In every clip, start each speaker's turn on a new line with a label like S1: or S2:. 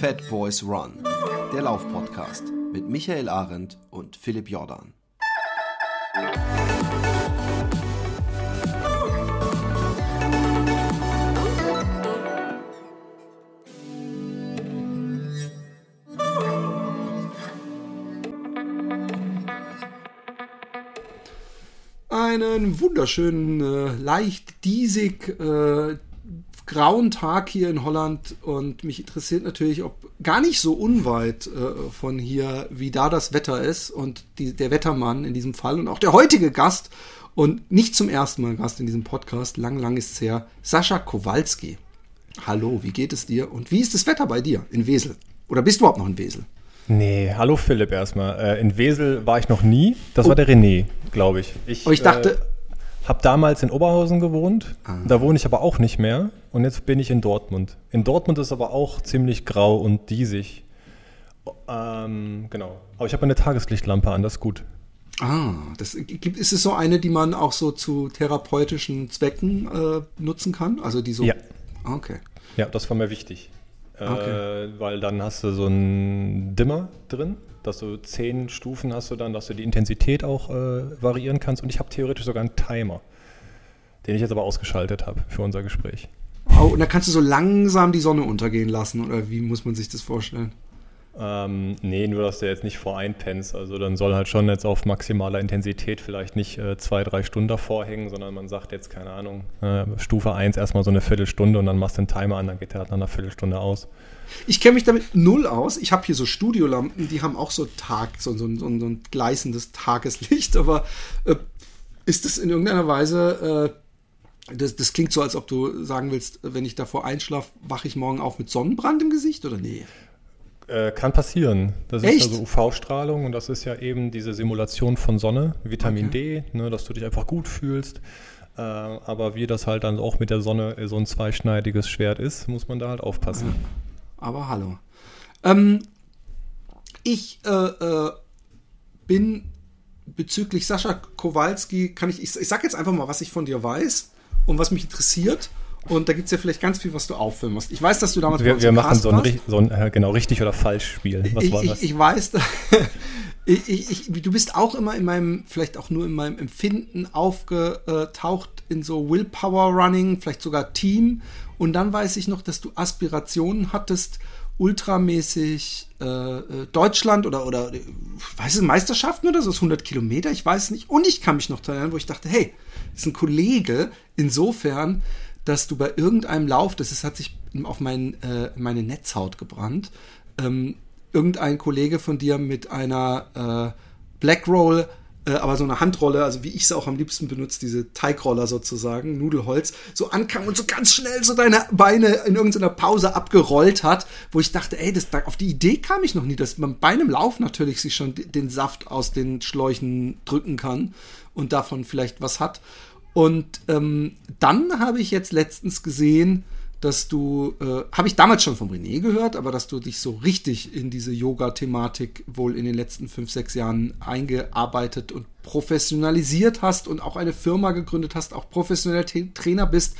S1: Fat Boys Run, der Laufpodcast mit Michael Arendt und Philipp Jordan. Einen wunderschönen, äh, leicht diesig äh, grauen Tag hier in Holland und mich interessiert natürlich, ob gar nicht so unweit äh, von hier, wie da das Wetter ist und die, der Wettermann in diesem Fall und auch der heutige Gast und nicht zum ersten Mal Gast in diesem Podcast, lang, lang ist es her, Sascha Kowalski. Hallo, wie geht es dir und wie ist das Wetter bei dir in Wesel? Oder bist du überhaupt noch in Wesel?
S2: Nee, hallo Philipp erstmal. Äh, in Wesel war ich noch nie. Das oh. war der René, glaube ich.
S1: ich. Aber ich dachte.
S2: Habe damals in Oberhausen gewohnt. Ah. Da wohne ich aber auch nicht mehr. Und jetzt bin ich in Dortmund. In Dortmund ist aber auch ziemlich grau und diesig. Ähm, genau. Aber ich habe eine Tageslichtlampe an, das ist gut.
S1: Ah, das, ist es so eine, die man auch so zu therapeutischen Zwecken äh, nutzen kann? Also die so.
S2: Ja.
S1: Okay.
S2: Ja, das war mir wichtig. Okay. Äh, weil dann hast du so einen Dimmer drin, dass du zehn Stufen hast du dann, dass du die Intensität auch äh, variieren kannst. Und ich habe theoretisch sogar einen Timer, den ich jetzt aber ausgeschaltet habe für unser Gespräch.
S1: Oh, und da kannst du so langsam die Sonne untergehen lassen, oder wie muss man sich das vorstellen?
S2: Ähm, nee, nur dass du jetzt nicht vor einpennst. Also dann soll halt schon jetzt auf maximaler Intensität vielleicht nicht äh, zwei, drei Stunden davor hängen, sondern man sagt jetzt, keine Ahnung, äh, Stufe 1 erstmal so eine Viertelstunde und dann machst du den Timer an, dann geht der halt nach einer Viertelstunde aus.
S1: Ich kenne mich damit null aus. Ich habe hier so Studiolampen, die haben auch so Tag, so, so, so, so ein gleißendes Tageslicht, aber äh, ist das in irgendeiner Weise äh, das, das, klingt so, als ob du sagen willst, wenn ich davor einschlafe, wache ich morgen auf mit Sonnenbrand im Gesicht oder nee?
S2: Äh, kann passieren. Das
S1: Echt?
S2: ist also UV-Strahlung und das ist ja eben diese Simulation von Sonne, Vitamin okay. D, ne, dass du dich einfach gut fühlst. Äh, aber wie das halt dann auch mit der Sonne so ein zweischneidiges Schwert ist, muss man da halt aufpassen.
S1: Aber hallo. Ähm, ich äh, äh bin bezüglich Sascha Kowalski, kann ich, ich, ich sag jetzt einfach mal, was ich von dir weiß und was mich interessiert. Und da gibt es ja vielleicht ganz viel, was du auffüllen musst. Ich weiß, dass du damals
S2: Wir, wir machen so ein, so ein, äh, genau richtig oder falsch Spiel.
S1: Was ich, war das? Ich, ich weiß, du bist auch immer in meinem, vielleicht auch nur in meinem Empfinden aufgetaucht in so Willpower Running, vielleicht sogar Team. Und dann weiß ich noch, dass du Aspirationen hattest, ultramäßig äh, äh Deutschland oder, oder weiß es, Meisterschaften oder so, 100 Kilometer, ich weiß nicht. Und ich kann mich noch erinnern, wo ich dachte, hey, ist ein Kollege, insofern, dass du bei irgendeinem Lauf, das ist, hat sich auf mein, äh, meine Netzhaut gebrannt, ähm, irgendein Kollege von dir mit einer äh, Black Roll, äh, aber so eine Handrolle, also wie ich es auch am liebsten benutze, diese Teigroller sozusagen, Nudelholz, so ankam und so ganz schnell so deine Beine in irgendeiner Pause abgerollt hat, wo ich dachte, ey, das, auf die Idee kam ich noch nie, dass man bei einem Lauf natürlich sich schon den Saft aus den Schläuchen drücken kann und davon vielleicht was hat. Und ähm, dann habe ich jetzt letztens gesehen, dass du, äh, habe ich damals schon vom René gehört, aber dass du dich so richtig in diese Yoga-Thematik wohl in den letzten fünf, sechs Jahren eingearbeitet und professionalisiert hast und auch eine Firma gegründet hast, auch professioneller Trainer bist.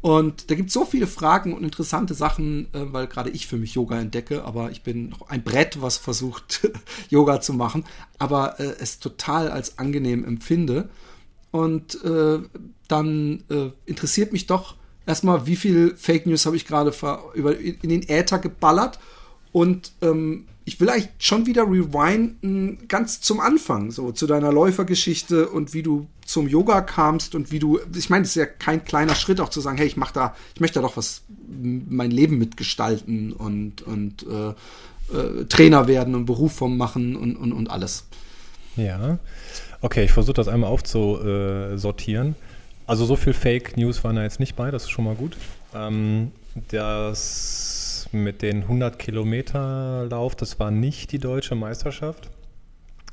S1: Und da gibt es so viele Fragen und interessante Sachen, äh, weil gerade ich für mich Yoga entdecke, aber ich bin noch ein Brett, was versucht, Yoga zu machen, aber äh, es total als angenehm empfinde. Und äh, dann äh, interessiert mich doch erstmal, wie viel Fake News habe ich gerade in den Äther geballert. Und ähm, ich will eigentlich schon wieder rewinden, ganz zum Anfang, so zu deiner Läufergeschichte und wie du zum Yoga kamst und wie du, ich meine, es ist ja kein kleiner Schritt auch zu sagen, hey, ich mach da, ich möchte da doch was, mein Leben mitgestalten und, und äh, äh, Trainer werden und Beruf vom machen und, und, und alles.
S2: Ja. Okay, ich versuche das einmal aufzusortieren. Also so viel Fake News waren da jetzt nicht bei, das ist schon mal gut. Ähm, das mit den 100 Kilometer Lauf, das war nicht die deutsche Meisterschaft.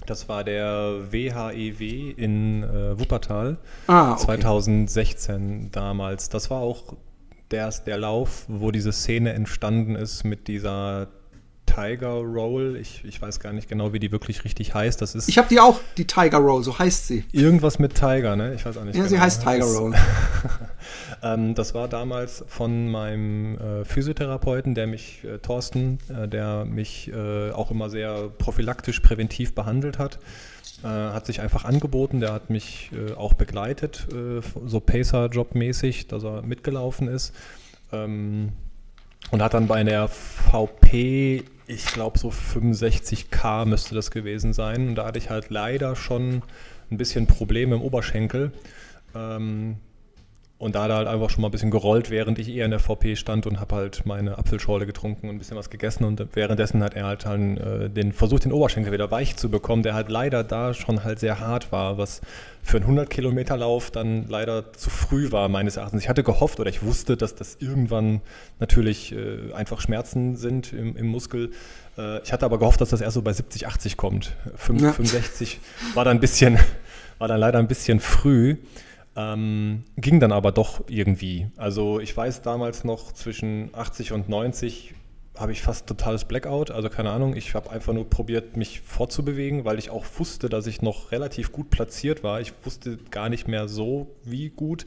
S2: Das war der WHEW e in äh, Wuppertal ah, okay. 2016 damals. Das war auch der, der Lauf, wo diese Szene entstanden ist mit dieser Tiger Roll. Ich, ich weiß gar nicht genau, wie die wirklich richtig heißt. Das ist
S1: ich habe die auch, die Tiger Roll, so heißt sie.
S2: Irgendwas mit Tiger, ne? Ich weiß auch nicht.
S1: Ja, genau. sie heißt Tiger Roll.
S2: Ähm, das war damals von meinem äh, Physiotherapeuten, der mich, äh, Thorsten, äh, der mich äh, auch immer sehr prophylaktisch, präventiv behandelt hat. Äh, hat sich einfach angeboten, der hat mich äh, auch begleitet, so Pacer-Job-mäßig, dass er mitgelaufen ist. Ähm, und hat dann bei der VP, ich glaube so 65k müsste das gewesen sein. Und da hatte ich halt leider schon ein bisschen Probleme im Oberschenkel. Ähm, und da hat er halt einfach schon mal ein bisschen gerollt, während ich eher in der VP stand und habe halt meine Apfelschorle getrunken und ein bisschen was gegessen. Und währenddessen hat er halt dann äh, den versucht, den Oberschenkel wieder weich zu bekommen, der halt leider da schon halt sehr hart war, was für einen 100 Kilometer Lauf dann leider zu früh war, meines Erachtens. Ich hatte gehofft oder ich wusste, dass das irgendwann natürlich äh, einfach Schmerzen sind im, im Muskel. Äh, ich hatte aber gehofft, dass das erst so bei 70, 80 kommt. 5, ja. 65 war dann ein bisschen, war dann leider ein bisschen früh. Ähm, ging dann aber doch irgendwie. Also ich weiß damals noch zwischen 80 und 90 habe ich fast totales Blackout. Also keine Ahnung, ich habe einfach nur probiert, mich fortzubewegen, weil ich auch wusste, dass ich noch relativ gut platziert war. Ich wusste gar nicht mehr so wie gut.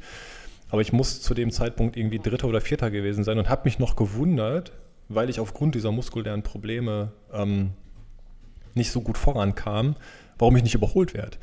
S2: Aber ich muss zu dem Zeitpunkt irgendwie Dritter oder Vierter gewesen sein und habe mich noch gewundert, weil ich aufgrund dieser muskulären Probleme ähm, nicht so gut vorankam, warum ich nicht überholt werde.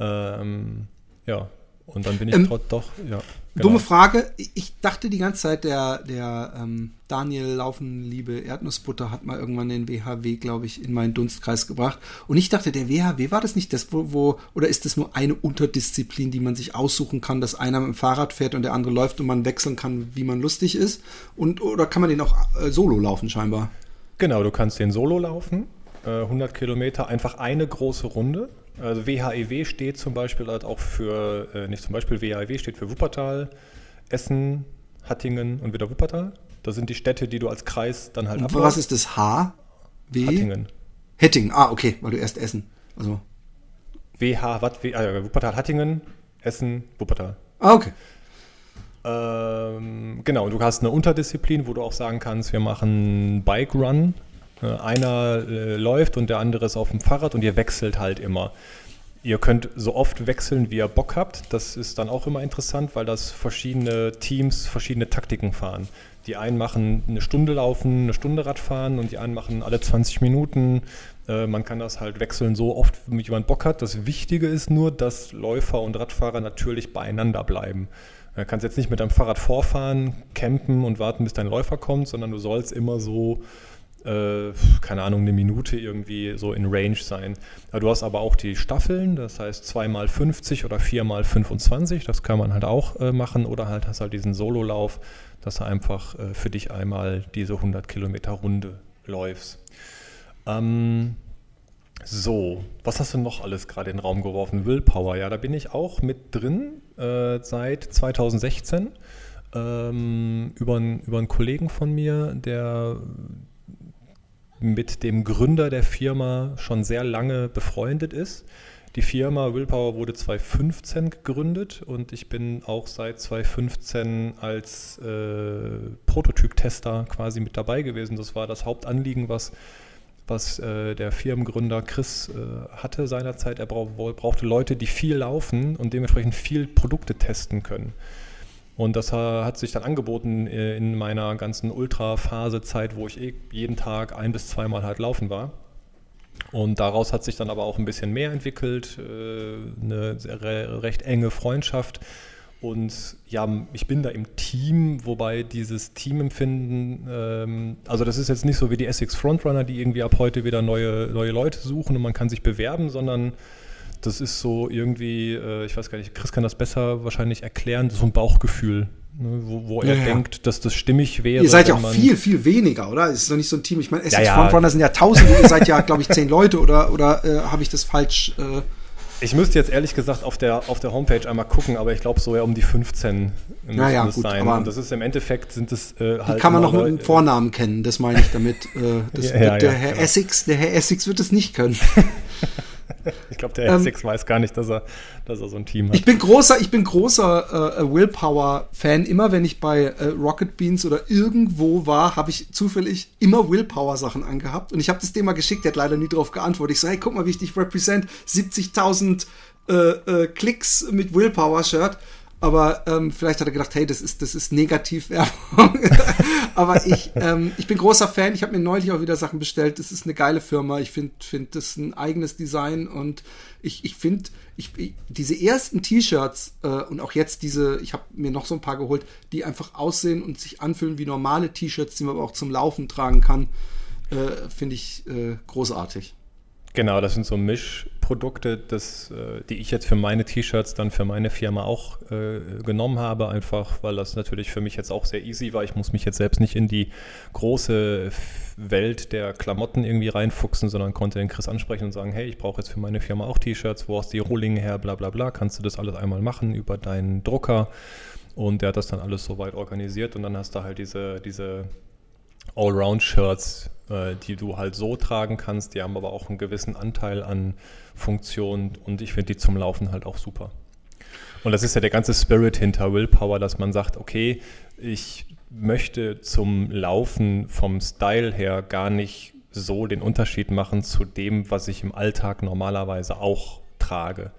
S2: Ähm, ja, und dann bin ich ähm, doch, ja.
S1: Genau. Dumme Frage. Ich dachte die ganze Zeit, der, der ähm, Daniel Laufen, liebe Erdnussbutter, hat mal irgendwann den WHW, glaube ich, in meinen Dunstkreis gebracht. Und ich dachte, der WHW war das nicht das, wo, wo, oder ist das nur eine Unterdisziplin, die man sich aussuchen kann, dass einer mit dem Fahrrad fährt und der andere läuft und man wechseln kann, wie man lustig ist? Und, oder kann man den auch äh, solo laufen, scheinbar?
S2: Genau, du kannst den solo laufen. Äh, 100 Kilometer, einfach eine große Runde also WHEW steht zum Beispiel halt auch für, äh, nicht zum Beispiel WHEW steht für Wuppertal, Essen, Hattingen und wieder Wuppertal. Das sind die Städte, die du als Kreis dann halt
S1: und Was ist das H?
S2: W? Hattingen.
S1: Hattingen, ah, okay, weil du erst Essen. Also.
S2: WH, was? Äh, Wuppertal, Hattingen, Essen, Wuppertal.
S1: Ah, okay.
S2: Ähm, genau, du hast eine Unterdisziplin, wo du auch sagen kannst, wir machen Bike Run einer äh, läuft und der andere ist auf dem Fahrrad und ihr wechselt halt immer. Ihr könnt so oft wechseln, wie ihr Bock habt. Das ist dann auch immer interessant, weil das verschiedene Teams verschiedene Taktiken fahren. Die einen machen eine Stunde laufen, eine Stunde Radfahren und die anderen machen alle 20 Minuten. Äh, man kann das halt wechseln so oft, wie man Bock hat. Das Wichtige ist nur, dass Läufer und Radfahrer natürlich beieinander bleiben. Du kannst jetzt nicht mit deinem Fahrrad vorfahren, campen und warten, bis dein Läufer kommt, sondern du sollst immer so äh, keine Ahnung, eine Minute irgendwie so in Range sein. Ja, du hast aber auch die Staffeln, das heißt 2x50 oder 4x25, das kann man halt auch äh, machen oder halt hast halt diesen Sololauf, dass du einfach äh, für dich einmal diese 100 Kilometer Runde läufst. Ähm, so, was hast du noch alles gerade in den Raum geworfen? Willpower, ja, da bin ich auch mit drin äh, seit 2016 ähm, über, über einen Kollegen von mir, der mit dem Gründer der Firma schon sehr lange befreundet ist. Die Firma Willpower wurde 2015 gegründet und ich bin auch seit 2015 als äh, Prototyp-Tester quasi mit dabei gewesen. Das war das Hauptanliegen, was, was äh, der Firmengründer Chris äh, hatte seinerzeit. Er brauch, brauchte Leute, die viel laufen und dementsprechend viel Produkte testen können. Und das hat sich dann angeboten äh, in meiner ganzen Ultra-Phase-Zeit, wo ich eh jeden Tag ein bis zweimal halt laufen war. Und daraus hat sich dann aber auch ein bisschen mehr entwickelt, äh, eine recht enge Freundschaft. Und ja, ich bin da im Team, wobei dieses Teamempfinden, ähm, also das ist jetzt nicht so wie die Essex Frontrunner, die irgendwie ab heute wieder neue, neue Leute suchen und man kann sich bewerben, sondern das ist so irgendwie, äh, ich weiß gar nicht, Chris kann das besser wahrscheinlich erklären, so ein Bauchgefühl, ne, wo, wo er ja, denkt, dass das stimmig wäre.
S1: Ihr seid ja auch viel, viel weniger, oder? Es ist doch nicht so ein Team. Ich meine, Essex ja, Frontrunner sind ja tausende, ihr seid ja, glaube ich, zehn Leute, oder, oder äh, habe ich das falsch? Äh
S2: ich müsste jetzt ehrlich gesagt auf der, auf der Homepage einmal gucken, aber ich glaube so ja um die 15
S1: müssen ja, es
S2: sein. Und das ist im Endeffekt sind es äh,
S1: halt. Die kann man noch mit dem Vornamen kennen, das meine ich damit. Äh, das ja, der Herr genau. Essex, der Herr Essex wird es nicht können.
S2: ich glaube, der ähm, Six weiß gar nicht, dass er, dass er so ein Team hat.
S1: Ich bin großer, ich bin großer äh, Willpower-Fan. Immer wenn ich bei äh, Rocket Beans oder irgendwo war, habe ich zufällig immer Willpower-Sachen angehabt. Und ich habe das mal geschickt, der hat leider nie darauf geantwortet. Ich so, hey, guck mal, wie ich dich represent. 70.000 äh, äh, Klicks mit Willpower-Shirt. Aber ähm, vielleicht hat er gedacht, hey, das ist, das ist Negativwerbung. aber ich, ähm, ich bin großer Fan. Ich habe mir neulich auch wieder Sachen bestellt. Das ist eine geile Firma. Ich finde, find, das ein eigenes Design und ich, ich finde, ich, ich, diese ersten T-Shirts äh, und auch jetzt diese, ich habe mir noch so ein paar geholt, die einfach aussehen und sich anfühlen wie normale T-Shirts, die man aber auch zum Laufen tragen kann, äh, finde ich äh, großartig.
S2: Genau, das sind so Mischprodukte, das, äh, die ich jetzt für meine T-Shirts dann für meine Firma auch äh, genommen habe, einfach weil das natürlich für mich jetzt auch sehr easy war. Ich muss mich jetzt selbst nicht in die große Welt der Klamotten irgendwie reinfuchsen, sondern konnte den Chris ansprechen und sagen, hey, ich brauche jetzt für meine Firma auch T-Shirts, wo hast die Rohlinge her, bla bla bla, kannst du das alles einmal machen über deinen Drucker? Und der hat das dann alles soweit organisiert und dann hast du halt diese, diese Allround-Shirts, äh, die du halt so tragen kannst. Die haben aber auch einen gewissen Anteil an Funktionen und ich finde die zum Laufen halt auch super. Und das ist ja der ganze Spirit hinter Willpower, dass man sagt, okay, ich möchte zum Laufen vom Style her gar nicht so den Unterschied machen zu dem, was ich im Alltag normalerweise auch trage.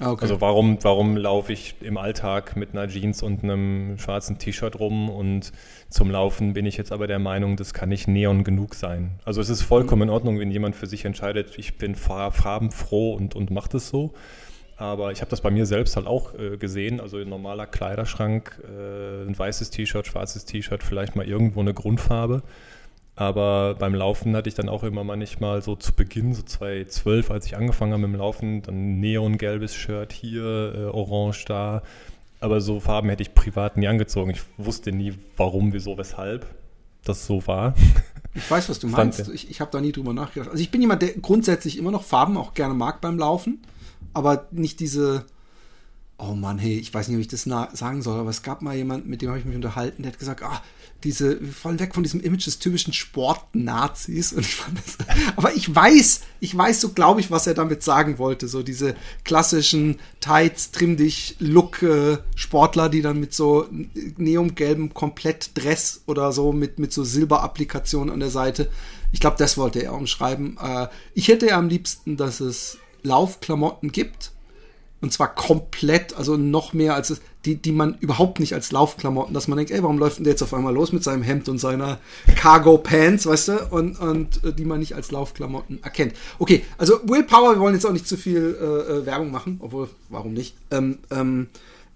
S2: Okay. Also warum, warum laufe ich im Alltag mit einer Jeans und einem schwarzen T-Shirt rum und zum Laufen bin ich jetzt aber der Meinung, das kann nicht neon genug sein. Also es ist vollkommen in Ordnung, wenn jemand für sich entscheidet, ich bin farbenfroh und, und macht es so. Aber ich habe das bei mir selbst halt auch äh, gesehen. Also ein normaler Kleiderschrank, äh, ein weißes T-Shirt, schwarzes T-Shirt, vielleicht mal irgendwo eine Grundfarbe. Aber beim Laufen hatte ich dann auch immer manchmal so zu Beginn, so 2012, als ich angefangen habe mit dem Laufen, dann neongelbes Shirt hier, äh, orange da. Aber so Farben hätte ich privat nie angezogen. Ich wusste nie, warum, wieso, weshalb das so war.
S1: Ich weiß, was du meinst. Ich, ich habe da nie drüber nachgedacht. Also ich bin jemand, der grundsätzlich immer noch Farben auch gerne mag beim Laufen, aber nicht diese oh Mann, hey, ich weiß nicht, ob ich das sagen soll, aber es gab mal jemand, mit dem habe ich mich unterhalten, der hat gesagt, ah, diese, wir fallen weg von diesem Image des typischen Sport-Nazis. Und ich fand das, aber ich weiß, ich weiß so, glaube ich, was er damit sagen wollte. So diese klassischen Tights, trimm dich, Look, äh, Sportler, die dann mit so neongelbem Komplett-Dress oder so mit, mit so Silberapplikationen an der Seite. Ich glaube, das wollte er umschreiben. Äh, ich hätte ja am liebsten, dass es Laufklamotten gibt, und zwar komplett, also noch mehr als es, die, die man überhaupt nicht als Laufklamotten, dass man denkt, ey, warum läuft denn der jetzt auf einmal los mit seinem Hemd und seiner Cargo Pants, weißt du? Und, und äh, die man nicht als Laufklamotten erkennt. Okay, also Willpower, wir wollen jetzt auch nicht zu viel äh, äh Werbung machen, obwohl, warum nicht? Ähm, ähm,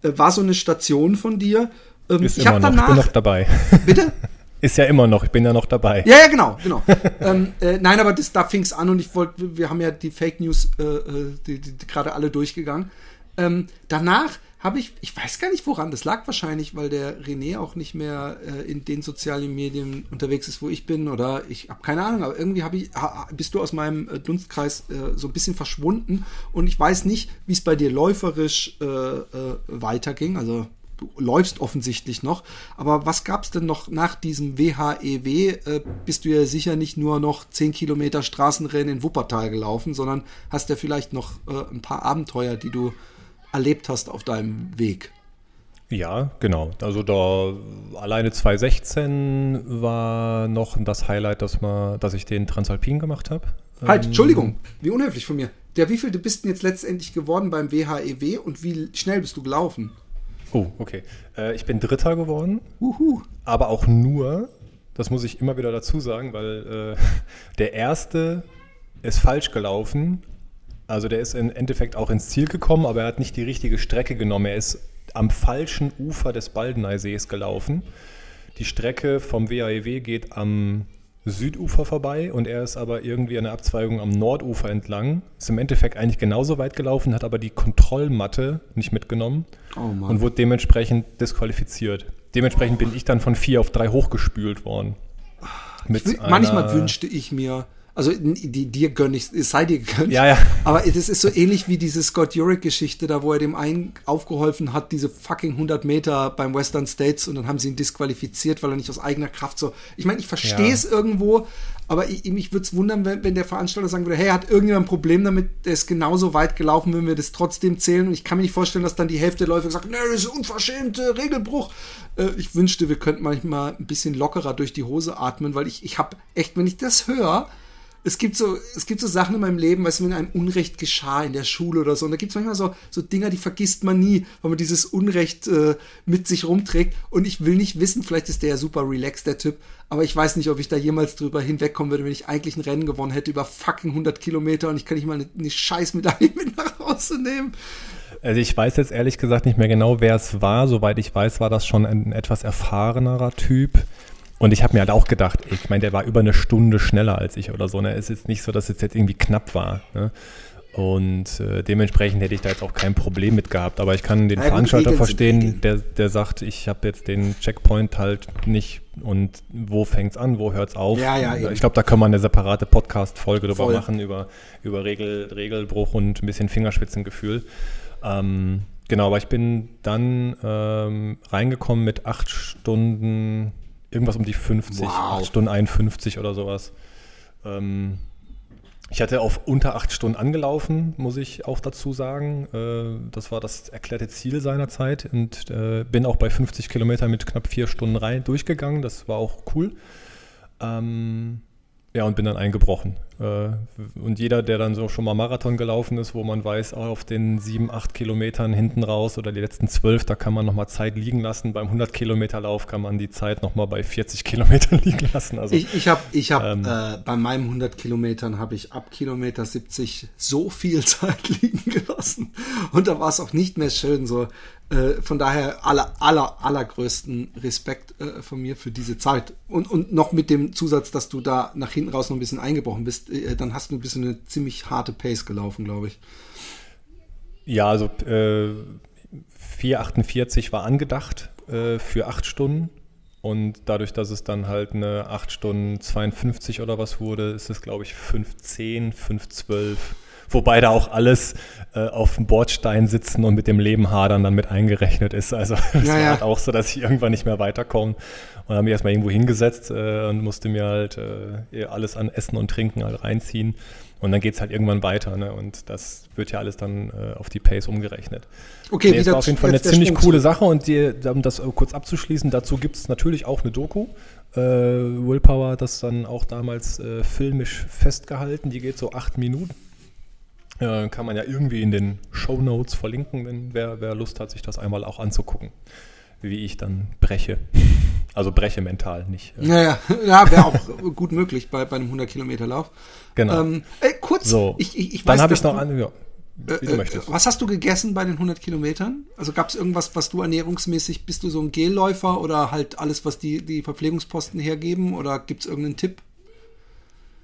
S1: äh, war so eine Station von dir.
S2: Ähm, Ist ich immer noch, danach, ich bin noch dabei.
S1: Bitte?
S2: Ist ja immer noch, ich bin ja noch dabei.
S1: Ja, ja, genau, genau. ähm, äh, nein, aber das, da fing es an und ich wollte, wir haben ja die Fake News äh, äh, die, die, die gerade alle durchgegangen. Ähm, danach habe ich, ich weiß gar nicht woran, das lag wahrscheinlich, weil der René auch nicht mehr äh, in den sozialen Medien unterwegs ist, wo ich bin, oder ich habe keine Ahnung, aber irgendwie ich, ha, bist du aus meinem äh, Dunstkreis äh, so ein bisschen verschwunden und ich weiß nicht, wie es bei dir läuferisch äh, äh, weiterging, also läufst offensichtlich noch. Aber was gab es denn noch nach diesem WHEW? E äh, bist du ja sicher nicht nur noch 10 Kilometer Straßenrennen in Wuppertal gelaufen, sondern hast ja vielleicht noch äh, ein paar Abenteuer, die du erlebt hast auf deinem Weg.
S2: Ja, genau. Also da alleine 2016 war noch das Highlight, dass, man, dass ich den Transalpin gemacht habe.
S1: Halt, ähm, Entschuldigung, wie unhöflich von mir. Der wie viel du bist denn jetzt letztendlich geworden beim WHEW e und wie schnell bist du gelaufen?
S2: Oh, okay. Äh, ich bin Dritter geworden. Uhu. Aber auch nur, das muss ich immer wieder dazu sagen, weil äh, der erste ist falsch gelaufen. Also der ist im Endeffekt auch ins Ziel gekommen, aber er hat nicht die richtige Strecke genommen. Er ist am falschen Ufer des Baldeneysees gelaufen. Die Strecke vom WAEW e geht am Südufer vorbei und er ist aber irgendwie an der Abzweigung am Nordufer entlang. Ist im Endeffekt eigentlich genauso weit gelaufen, hat aber die Kontrollmatte nicht mitgenommen oh und wurde dementsprechend disqualifiziert. Dementsprechend oh. bin ich dann von vier auf drei hochgespült worden.
S1: Will, manchmal wünschte ich mir, also die, dir gönne ich, es sei dir gegönnt.
S2: Ja, ja.
S1: Aber es ist so ähnlich wie diese Scott Jurek-Geschichte, da wo er dem einen aufgeholfen hat, diese fucking 100 Meter beim Western States und dann haben sie ihn disqualifiziert, weil er nicht aus eigener Kraft so. Ich meine, ich verstehe es irgendwo, aber ich, mich würde es wundern, wenn, wenn der Veranstalter sagen würde, hey, hat irgendjemand ein Problem damit, der ist genauso weit gelaufen, wenn wir das trotzdem zählen. Und ich kann mir nicht vorstellen, dass dann die Hälfte der Läufer sagt, nee, das ist unverschämt, Regelbruch. Äh, ich wünschte, wir könnten manchmal ein bisschen lockerer durch die Hose atmen, weil ich, ich habe echt, wenn ich das höre, es gibt so, es gibt so Sachen in meinem Leben, weißt du, wenn einem Unrecht geschah in der Schule oder so. Und da gibt es manchmal so, so Dinger, die vergisst man nie, weil man dieses Unrecht äh, mit sich rumträgt. Und ich will nicht wissen, vielleicht ist der ja super relaxed, der Typ, aber ich weiß nicht, ob ich da jemals drüber hinwegkommen würde, wenn ich eigentlich ein Rennen gewonnen hätte über fucking 100 Kilometer und ich kann nicht mal eine, eine Scheißmedaille mit nach Hause nehmen.
S2: Also ich weiß jetzt ehrlich gesagt nicht mehr genau, wer es war. Soweit ich weiß, war das schon ein etwas erfahrenerer Typ. Und ich habe mir halt auch gedacht, ich meine, der war über eine Stunde schneller als ich oder so. Ne? Es ist nicht so, dass es jetzt irgendwie knapp war. Ne? Und äh, dementsprechend hätte ich da jetzt auch kein Problem mit gehabt. Aber ich kann den ja, Veranstalter verstehen, der, der sagt, ich habe jetzt den Checkpoint halt nicht und wo fängt es an, wo hört es auf. Ja, ja, ich glaube, da kann man eine separate Podcast-Folge drüber machen, über, über Regel, Regelbruch und ein bisschen Fingerspitzengefühl. Ähm, genau, aber ich bin dann ähm, reingekommen mit acht Stunden, irgendwas um die 50, wow. acht Stunden 51 oder sowas. Ähm, ich hatte auf unter acht Stunden angelaufen, muss ich auch dazu sagen. Äh, das war das erklärte Ziel seiner Zeit und äh, bin auch bei 50 Kilometern mit knapp vier Stunden rein durchgegangen. Das war auch cool. Ähm, ja, und bin dann eingebrochen. Äh, und jeder, der dann so schon mal Marathon gelaufen ist, wo man weiß, auf den sieben, acht Kilometern hinten raus oder die letzten zwölf, da kann man nochmal Zeit liegen lassen. Beim 100 Kilometer Lauf kann man die Zeit nochmal bei 40 Kilometern liegen lassen.
S1: Also, ich ich habe ich hab, ähm, äh, bei meinen 100 Kilometern habe ich ab Kilometer 70 so viel Zeit liegen gelassen. Und da war es auch nicht mehr schön so. Äh, von daher aller, aller, allergrößten Respekt äh, von mir für diese Zeit. Und, und noch mit dem Zusatz, dass du da nach hinten raus noch ein bisschen eingebrochen bist, äh, dann hast du ein bisschen eine ziemlich harte Pace gelaufen, glaube ich.
S2: Ja, also äh, 4,48 war angedacht äh, für acht Stunden. Und dadurch, dass es dann halt eine 8 Stunden 52 oder was wurde, ist es, glaube ich, 5,10, 5,12 Wobei da auch alles äh, auf dem Bordstein sitzen und mit dem Leben hadern dann mit eingerechnet ist. Also es ja, war ja. halt auch so, dass ich irgendwann nicht mehr weiterkomme. Und habe mich erstmal irgendwo hingesetzt äh, und musste mir halt äh, alles an Essen und Trinken halt reinziehen. Und dann geht es halt irgendwann weiter. Ne? Und das wird ja alles dann äh, auf die Pace umgerechnet. Okay, nee, das war auf jeden Fall eine ziemlich coole Sache. Und die, um das kurz abzuschließen, dazu gibt es natürlich auch eine Doku. Äh, Willpower, das dann auch damals äh, filmisch festgehalten. Die geht so acht Minuten. Äh, kann man ja irgendwie in den Show Notes verlinken, wenn wer, wer Lust hat, sich das einmal auch anzugucken, wie ich dann breche. Also breche mental nicht.
S1: Äh. Ja, ja, wäre auch gut möglich bei, bei einem 100 Kilometer Lauf.
S2: Genau. Ähm,
S1: ey, kurz,
S2: so, ich, ich, ich weiß, dann habe ich noch an, ja,
S1: wie du äh, möchtest. Was hast du gegessen bei den 100 Kilometern? Also gab es irgendwas, was du ernährungsmäßig, bist du so ein Gelläufer oder halt alles, was die, die Verpflegungsposten hergeben oder gibt es irgendeinen Tipp?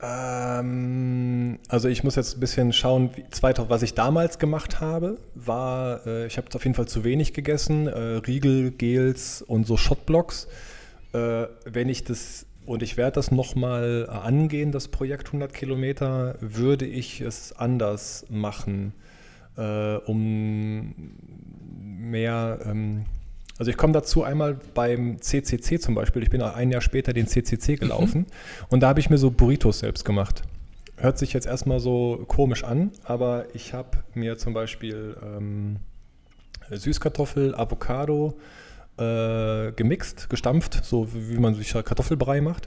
S2: Ähm, also ich muss jetzt ein bisschen schauen, wie, was ich damals gemacht habe, war, äh, ich habe auf jeden Fall zu wenig gegessen, äh, Riegel, Gels und so Shotblocks. Äh, wenn ich das, und ich werde das nochmal angehen, das Projekt 100 Kilometer, würde ich es anders machen, äh, um mehr... Ähm, also ich komme dazu einmal beim CCC zum Beispiel. Ich bin ein Jahr später den CCC gelaufen mhm. und da habe ich mir so Burritos selbst gemacht. Hört sich jetzt erstmal so komisch an, aber ich habe mir zum Beispiel ähm, Süßkartoffel, Avocado äh, gemixt, gestampft, so wie man sich Kartoffelbrei macht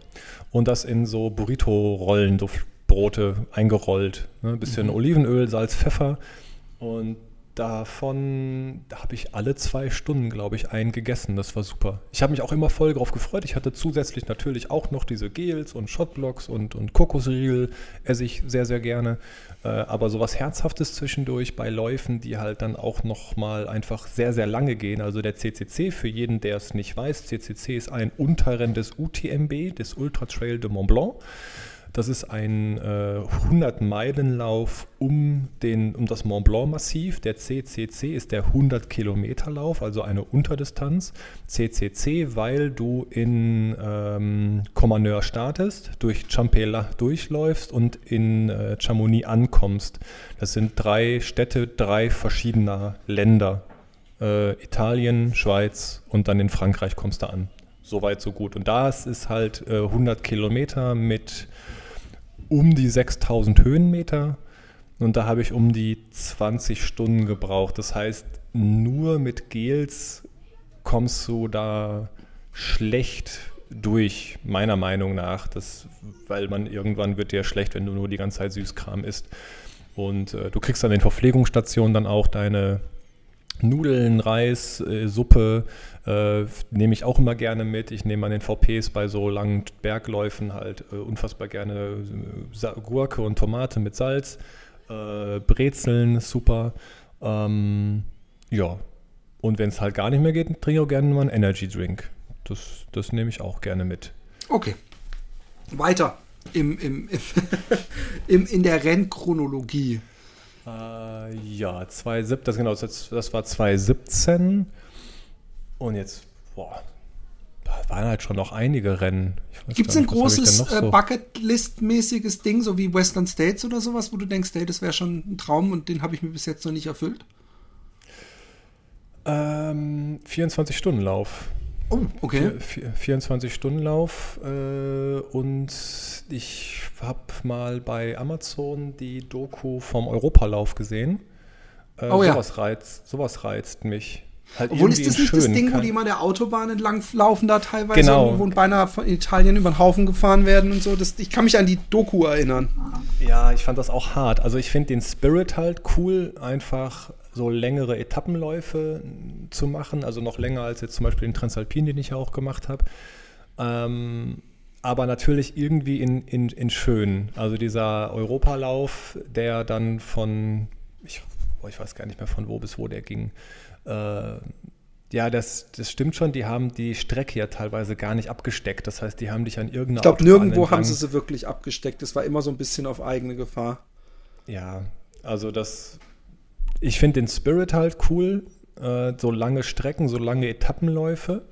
S2: und das in so Burrito-Rollen, so Brote eingerollt. Ne? Ein bisschen mhm. Olivenöl, Salz, Pfeffer und Davon da habe ich alle zwei Stunden, glaube ich, einen gegessen. Das war super. Ich habe mich auch immer voll drauf gefreut. Ich hatte zusätzlich natürlich auch noch diese Gels und Shotblocks und, und Kokosriegel, esse ich sehr, sehr gerne. Äh, aber sowas Herzhaftes zwischendurch bei Läufen, die halt dann auch nochmal einfach sehr, sehr lange gehen. Also der CCC, für jeden, der es nicht weiß, CCC ist ein Unterrennen des UTMB, des Ultra Trail de Mont Blanc. Das ist ein äh, 100-Meilen-Lauf um, um das Mont Blanc-Massiv. Der CCC ist der 100-Kilometer-Lauf, also eine Unterdistanz. CCC, weil du in ähm, Comaneur startest, durch Champela durchläufst und in äh, Chamonix ankommst. Das sind drei Städte, drei verschiedener Länder. Äh, Italien, Schweiz und dann in Frankreich kommst du an. Soweit, so gut. Und das ist halt äh, 100 Kilometer mit um die 6000 Höhenmeter und da habe ich um die 20 Stunden gebraucht. Das heißt, nur mit Gels kommst du da schlecht durch, meiner Meinung nach. Das, weil man irgendwann wird dir schlecht, wenn du nur die ganze Zeit Süßkram isst. Und äh, du kriegst an den Verpflegungsstationen dann auch deine Nudeln, Reis, äh, Suppe äh, nehme ich auch immer gerne mit. Ich nehme an den VPs bei so langen Bergläufen halt äh, unfassbar gerne äh, Gurke und Tomate mit Salz, äh, Brezeln, super. Ähm, ja, und wenn es halt gar nicht mehr geht, trinke ich auch gerne mal einen Energy Drink. Das, das nehme ich auch gerne mit.
S1: Okay. Weiter im, im, im, in der Rennchronologie.
S2: Äh, ja, 2017, das, genau, das, das war 2017. Und jetzt, boah, da waren halt schon noch einige Rennen.
S1: Gibt es ein großes äh, so? Bucketlist-mäßiges Ding, so wie Western States oder sowas, wo du denkst, hey, das wäre schon ein Traum und den habe ich mir bis jetzt noch nicht erfüllt?
S2: Ähm, 24-Stunden-Lauf.
S1: Oh, okay.
S2: 24-Stunden-Lauf äh, und ich habe mal bei Amazon die Doku vom Europalauf gesehen. Äh, oh, sowas, ja. reizt, sowas reizt mich.
S1: Halt Obwohl ist das nicht das Ding, wo die immer der Autobahn entlang laufen da teilweise genau. und beinahe von Italien über den Haufen gefahren werden und so. Das, ich kann mich an die Doku erinnern.
S2: Ja, ich fand das auch hart. Also ich finde den Spirit halt cool, einfach so längere Etappenläufe zu machen, also noch länger als jetzt zum Beispiel den Transalpin, den ich ja auch gemacht habe. Ähm, aber natürlich irgendwie in, in, in schön. Also dieser Europalauf, der dann von, ich, ich weiß gar nicht mehr von wo bis wo der ging. Äh, ja, das, das stimmt schon. Die haben die Strecke ja teilweise gar nicht abgesteckt. Das heißt, die haben dich an irgendeiner
S1: Ich glaube, nirgendwo haben sie sie wirklich abgesteckt. Das war immer so ein bisschen auf eigene Gefahr.
S2: Ja, also das ich finde den Spirit halt cool, äh, so lange Strecken, so lange Etappenläufe.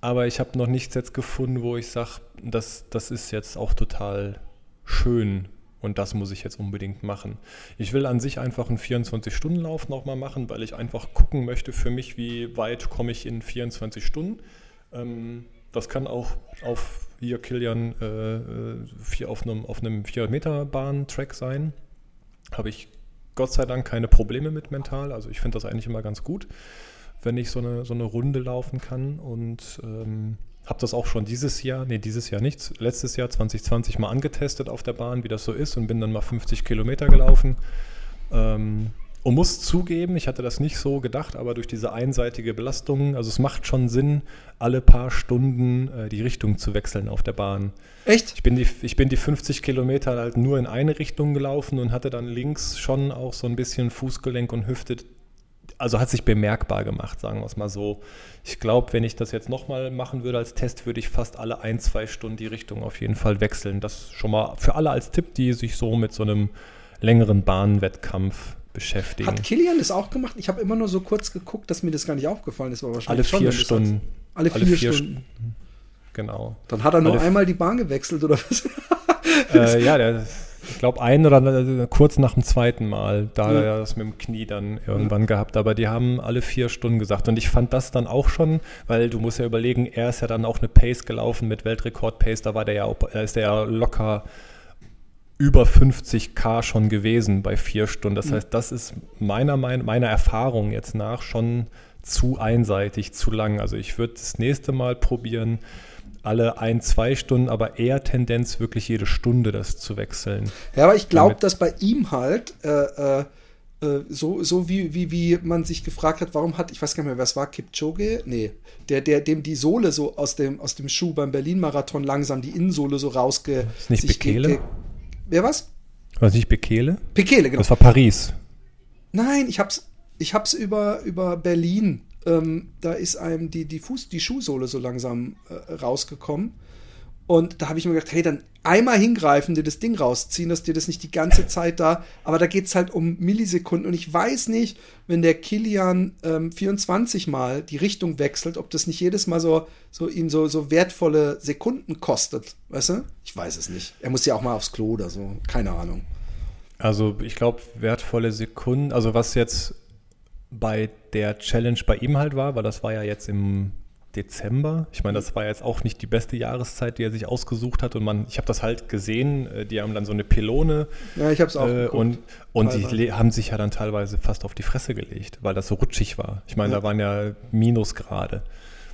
S2: Aber ich habe noch nichts jetzt gefunden, wo ich sage, das, das ist jetzt auch total schön und das muss ich jetzt unbedingt machen. Ich will an sich einfach einen 24-Stunden-Lauf nochmal machen, weil ich einfach gucken möchte für mich, wie weit komme ich in 24 Stunden. Ähm, das kann auch auf hier Kilian äh, äh auf einem, auf einem 400-Meter-Bahn-Track sein. Habe ich Gott sei Dank keine Probleme mit mental. Also ich finde das eigentlich immer ganz gut, wenn ich so eine, so eine Runde laufen kann und ähm, habe das auch schon dieses Jahr, nee, dieses Jahr nichts, letztes Jahr 2020 mal angetestet auf der Bahn, wie das so ist und bin dann mal 50 Kilometer gelaufen. Ähm, und muss zugeben, ich hatte das nicht so gedacht, aber durch diese einseitige Belastung, also es macht schon Sinn, alle paar Stunden äh, die Richtung zu wechseln auf der Bahn.
S1: Echt?
S2: Ich bin, die, ich bin die 50 Kilometer halt nur in eine Richtung gelaufen und hatte dann links schon auch so ein bisschen Fußgelenk und Hüfte. Also hat sich bemerkbar gemacht, sagen wir es mal so. Ich glaube, wenn ich das jetzt nochmal machen würde als Test, würde ich fast alle ein, zwei Stunden die Richtung auf jeden Fall wechseln. Das schon mal für alle als Tipp, die sich so mit so einem längeren Bahnwettkampf beschäftigen.
S1: Hat Kilian das auch gemacht? Ich habe immer nur so kurz geguckt, dass mir das gar nicht aufgefallen ist.
S2: Aber wahrscheinlich alle vier schon, Stunden.
S1: Alle vier, alle vier Stunden. Stunden.
S2: Genau.
S1: Dann hat er nur einmal die Bahn gewechselt oder was?
S2: Äh, ja, der, ich glaube ein oder äh, kurz nach dem zweiten Mal, da hat er das mit dem Knie dann irgendwann ja. gehabt. Aber die haben alle vier Stunden gesagt. Und ich fand das dann auch schon, weil du musst ja überlegen, er ist ja dann auch eine Pace gelaufen mit Weltrekord-Pace. Da war der ja, ist der ja locker über 50k schon gewesen bei vier Stunden. Das mhm. heißt, das ist meiner, meiner Erfahrung jetzt nach schon zu einseitig, zu lang. Also ich würde das nächste Mal probieren, alle ein, zwei Stunden, aber eher Tendenz, wirklich jede Stunde das zu wechseln.
S1: Ja, aber ich glaube, dass bei ihm halt äh, äh, äh, so, so wie, wie, wie man sich gefragt hat, warum hat, ich weiß gar nicht mehr, wer es war, Kipchoge? Nee, der, der, dem die Sohle so aus dem, aus dem Schuh beim Berlin-Marathon langsam die Innensohle so rausge...
S2: Ist nicht Bekele?
S1: Wer was?
S2: War das nicht Bekele?
S1: Bekele, genau.
S2: Das war Paris.
S1: Nein, ich hab's, ich hab's über, über Berlin. Ähm, da ist einem die, die, Fuß, die Schuhsohle so langsam äh, rausgekommen. Und da habe ich mir gedacht, hey, dann einmal hingreifen, dir das Ding rausziehen, dass dir das nicht die ganze Zeit da, aber da geht es halt um Millisekunden und ich weiß nicht, wenn der Kilian ähm, 24 Mal die Richtung wechselt, ob das nicht jedes Mal so, so ihn so, so wertvolle Sekunden kostet, weißt du? Ich weiß es nicht. Er muss ja auch mal aufs Klo oder so, keine Ahnung.
S2: Also ich glaube, wertvolle Sekunden, also was jetzt bei der Challenge bei ihm halt war, weil das war ja jetzt im Dezember. Ich meine, das war jetzt auch nicht die beste Jahreszeit, die er sich ausgesucht hat. Und man, ich habe das halt gesehen, äh, die haben dann so eine Pylone.
S1: Ja, ich habe es auch.
S2: Äh, und und die haben sich ja dann teilweise fast auf die Fresse gelegt, weil das so rutschig war. Ich meine, ja. da waren ja Minusgrade.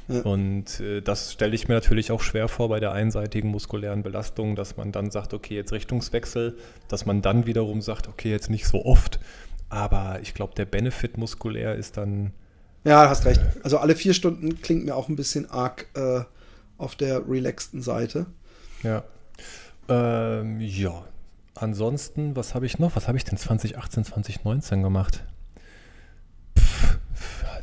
S2: Ja. Und äh, das stelle ich mir natürlich auch schwer vor bei der einseitigen muskulären Belastung, dass man dann sagt, okay, jetzt Richtungswechsel, dass man dann wiederum sagt, okay, jetzt nicht so oft. Aber ich glaube, der Benefit muskulär ist dann.
S1: Ja, hast recht. Also alle vier Stunden klingt mir auch ein bisschen arg äh, auf der relaxten Seite.
S2: Ja. Ähm, ja. Ansonsten, was habe ich noch? Was habe ich denn 2018, 2019 gemacht?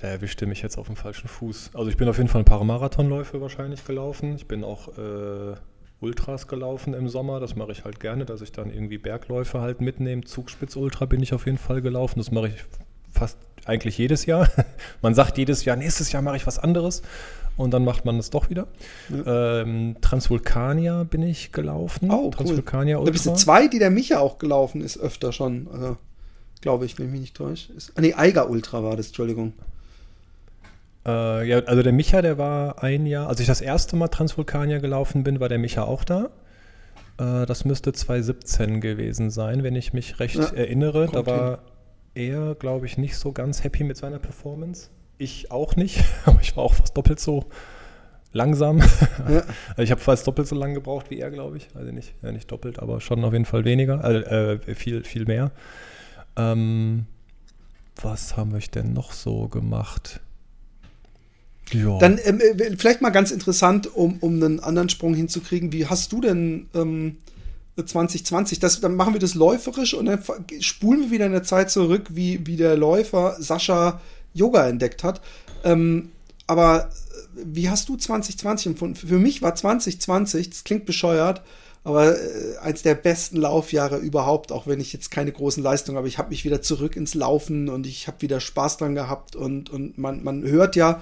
S2: da erwischte mich jetzt auf dem falschen Fuß. Also ich bin auf jeden Fall ein paar Marathonläufe wahrscheinlich gelaufen. Ich bin auch äh, Ultras gelaufen im Sommer. Das mache ich halt gerne, dass ich dann irgendwie Bergläufe halt mitnehme. Zugspitz Ultra bin ich auf jeden Fall gelaufen. Das mache ich fast eigentlich jedes Jahr. man sagt jedes Jahr, nächstes Jahr mache ich was anderes. Und dann macht man es doch wieder. Ja. Ähm, Transvulkania bin ich gelaufen.
S1: Oh, Transvulkania cool. Ultra. Da bist du zwei, die der Micha auch gelaufen ist, öfter schon. Also, glaube ich, wenn ich mich nicht täusche. Ist, ah, nee, Eiger Ultra war das, Entschuldigung.
S2: Äh, ja, also der Micha, der war ein Jahr, als ich das erste Mal Transvulkanier gelaufen bin, war der Micha auch da. Äh, das müsste 2017 gewesen sein, wenn ich mich recht ja, erinnere. Da war er, glaube ich, nicht so ganz happy mit seiner Performance. Ich auch nicht, aber ich war auch fast doppelt so langsam. Ja. Also ich habe fast doppelt so lange gebraucht wie er, glaube ich. Also nicht, ja, nicht doppelt, aber schon auf jeden Fall weniger, äh, äh viel, viel mehr. Ähm, was haben wir denn noch so gemacht?
S1: Ja. Dann ähm, äh, vielleicht mal ganz interessant, um, um einen anderen Sprung hinzukriegen. Wie hast du denn ähm, 2020? Das, dann machen wir das läuferisch und dann spulen wir wieder in der Zeit zurück, wie, wie der Läufer Sascha Yoga entdeckt hat. Ähm, aber äh, wie hast du 2020 empfunden? Für mich war 2020, das klingt bescheuert, aber äh, eins der besten Laufjahre überhaupt, auch wenn ich jetzt keine großen Leistungen habe. Ich habe mich wieder zurück ins Laufen und ich habe wieder Spaß dran gehabt und, und man, man hört ja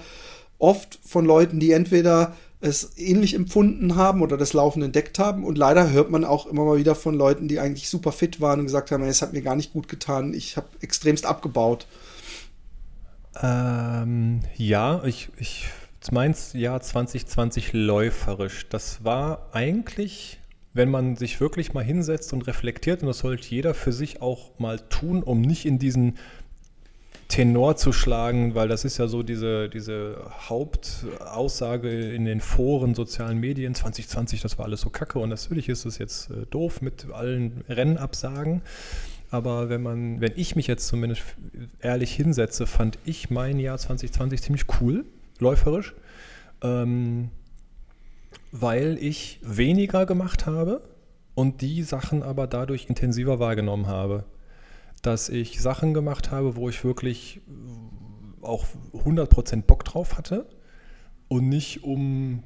S1: oft von Leuten, die entweder es ähnlich empfunden haben oder das Laufen entdeckt haben. Und leider hört man auch immer mal wieder von Leuten, die eigentlich super fit waren und gesagt haben, es hat mir gar nicht gut getan, ich habe extremst abgebaut.
S2: Ähm, ja, ich, ich meins Jahr 2020 läuferisch. Das war eigentlich, wenn man sich wirklich mal hinsetzt und reflektiert, und das sollte jeder für sich auch mal tun, um nicht in diesen Tenor zu schlagen, weil das ist ja so diese, diese Hauptaussage in den Foren, sozialen Medien, 2020, das war alles so kacke und natürlich ist es jetzt äh, doof mit allen Rennabsagen. Aber wenn man, wenn ich mich jetzt zumindest ehrlich hinsetze, fand ich mein Jahr 2020 ziemlich cool, läuferisch, ähm, weil ich weniger gemacht habe und die Sachen aber dadurch intensiver wahrgenommen habe dass ich Sachen gemacht habe, wo ich wirklich auch 100% Bock drauf hatte und nicht um,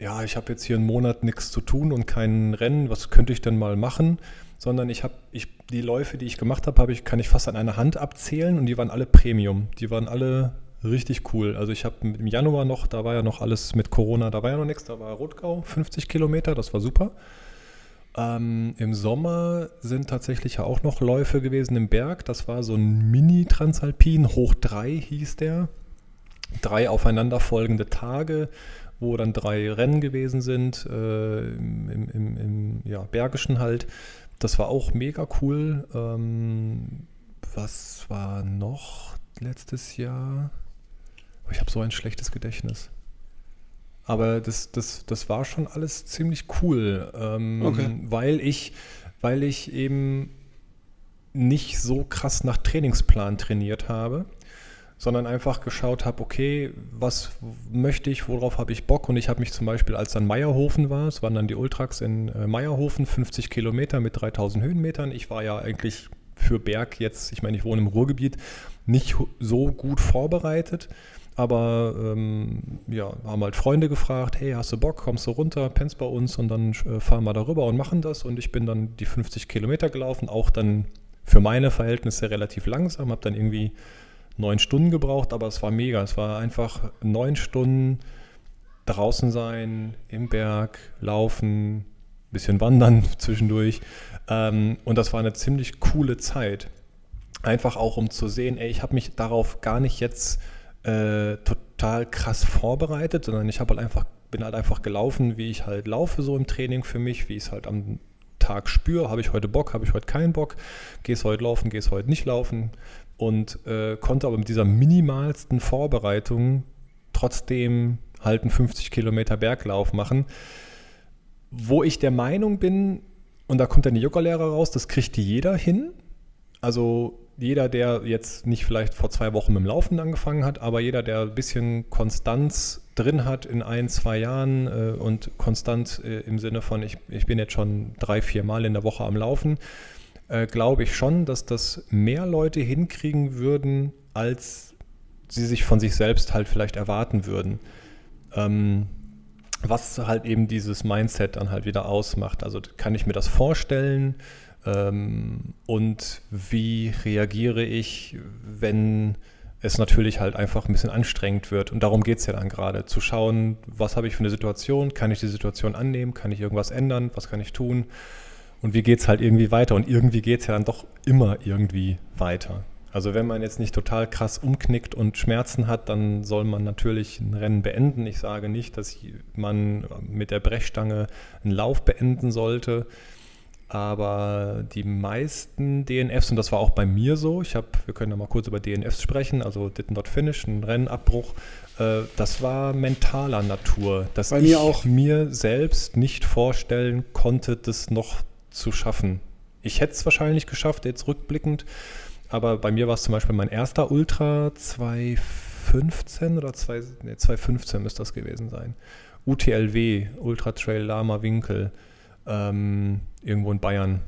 S2: ja, ich habe jetzt hier einen Monat nichts zu tun und kein Rennen, was könnte ich denn mal machen, sondern ich habe, ich, die Läufe, die ich gemacht habe, hab ich, kann ich fast an einer Hand abzählen und die waren alle Premium, die waren alle richtig cool. Also ich habe im Januar noch, da war ja noch alles mit Corona, da war ja noch nichts, da war Rotgau, 50 Kilometer, das war super. Ähm, Im Sommer sind tatsächlich ja auch noch Läufe gewesen im Berg. Das war so ein Mini-Transalpin, hoch 3 hieß der. Drei aufeinanderfolgende Tage, wo dann drei Rennen gewesen sind, äh, im, im, im ja, Bergischen halt. Das war auch mega cool. Ähm, was war noch letztes Jahr? Ich habe so ein schlechtes Gedächtnis. Aber das, das, das war schon alles ziemlich cool, ähm, okay. weil, ich, weil ich eben nicht so krass nach Trainingsplan trainiert habe, sondern einfach geschaut habe, okay, was möchte ich, worauf habe ich Bock? Und ich habe mich zum Beispiel, als dann Meierhofen war, es waren dann die Ultrax in äh, Meierhofen, 50 Kilometer mit 3000 Höhenmetern. Ich war ja eigentlich für Berg jetzt, ich meine, ich wohne im Ruhrgebiet, nicht so gut vorbereitet. Aber ähm, ja, haben halt Freunde gefragt, hey, hast du Bock, kommst du runter, pennst bei uns und dann äh, fahren wir darüber und machen das. Und ich bin dann die 50 Kilometer gelaufen, auch dann für meine Verhältnisse relativ langsam, habe dann irgendwie neun Stunden gebraucht, aber es war mega. Es war einfach neun Stunden draußen sein, im Berg, laufen, bisschen wandern zwischendurch. Ähm, und das war eine ziemlich coole Zeit. Einfach auch, um zu sehen, ey, ich habe mich darauf gar nicht jetzt äh, total krass vorbereitet, sondern ich habe halt einfach, bin halt einfach gelaufen, wie ich halt laufe so im Training für mich, wie ich es halt am Tag spüre, habe ich heute Bock, habe ich heute keinen Bock, gehst heute laufen, gehst heute nicht laufen und äh, konnte aber mit dieser minimalsten Vorbereitung trotzdem halt einen 50 Kilometer Berglauf machen. Wo ich der Meinung bin, und da kommt dann die Yoga-Lehrer raus, das kriegt jeder hin. Also jeder, der jetzt nicht vielleicht vor zwei Wochen mit dem Laufen angefangen hat, aber jeder, der ein bisschen Konstanz drin hat in ein, zwei Jahren äh, und konstant äh, im Sinne von, ich, ich bin jetzt schon drei, vier Mal in der Woche am Laufen, äh, glaube ich schon, dass das mehr Leute hinkriegen würden, als sie sich von sich selbst halt vielleicht erwarten würden. Ähm, was halt eben dieses Mindset dann halt wieder ausmacht. Also kann ich mir das vorstellen und wie reagiere ich, wenn es natürlich halt einfach ein bisschen anstrengend wird. Und darum geht es ja dann gerade, zu schauen, was habe ich für eine Situation, kann ich die Situation annehmen, kann ich irgendwas ändern, was kann ich tun und wie geht es halt irgendwie weiter. Und irgendwie geht es ja dann doch immer irgendwie weiter. Also wenn man jetzt nicht total krass umknickt und Schmerzen hat, dann soll man natürlich ein Rennen beenden. Ich sage nicht, dass man mit der Brechstange einen Lauf beenden sollte. Aber die meisten DNFs, und das war auch bei mir so, ich habe, wir können ja mal kurz über DNFs sprechen, also Did Not Finish, ein Rennabbruch, äh, das war mentaler Natur, dass
S1: bei
S2: ich
S1: auch.
S2: mir selbst nicht vorstellen konnte, das noch zu schaffen. Ich hätte es wahrscheinlich geschafft, jetzt rückblickend, aber bei mir war es zum Beispiel mein erster Ultra 2015 oder 2, nee, 2015 müsste das gewesen sein. UTLW, Ultra Trail Lama Winkel ähm, irgendwo in Bayern.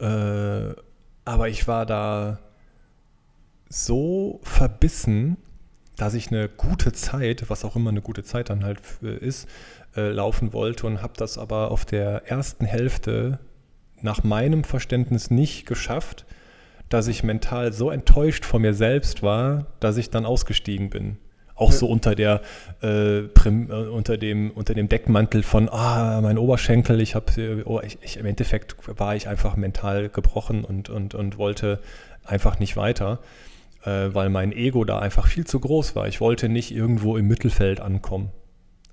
S2: Äh, aber ich war da so verbissen, dass ich eine gute Zeit, was auch immer eine gute Zeit dann halt ist, äh, laufen wollte und habe das aber auf der ersten Hälfte nach meinem Verständnis nicht geschafft, dass ich mental so enttäuscht von mir selbst war, dass ich dann ausgestiegen bin. Auch so unter der äh, Prim, äh, unter dem unter dem Deckmantel von ah mein Oberschenkel. Ich habe äh, oh, ich, ich, im Endeffekt war ich einfach mental gebrochen und und und wollte einfach nicht weiter, äh, weil mein Ego da einfach viel zu groß war. Ich wollte nicht irgendwo im Mittelfeld ankommen.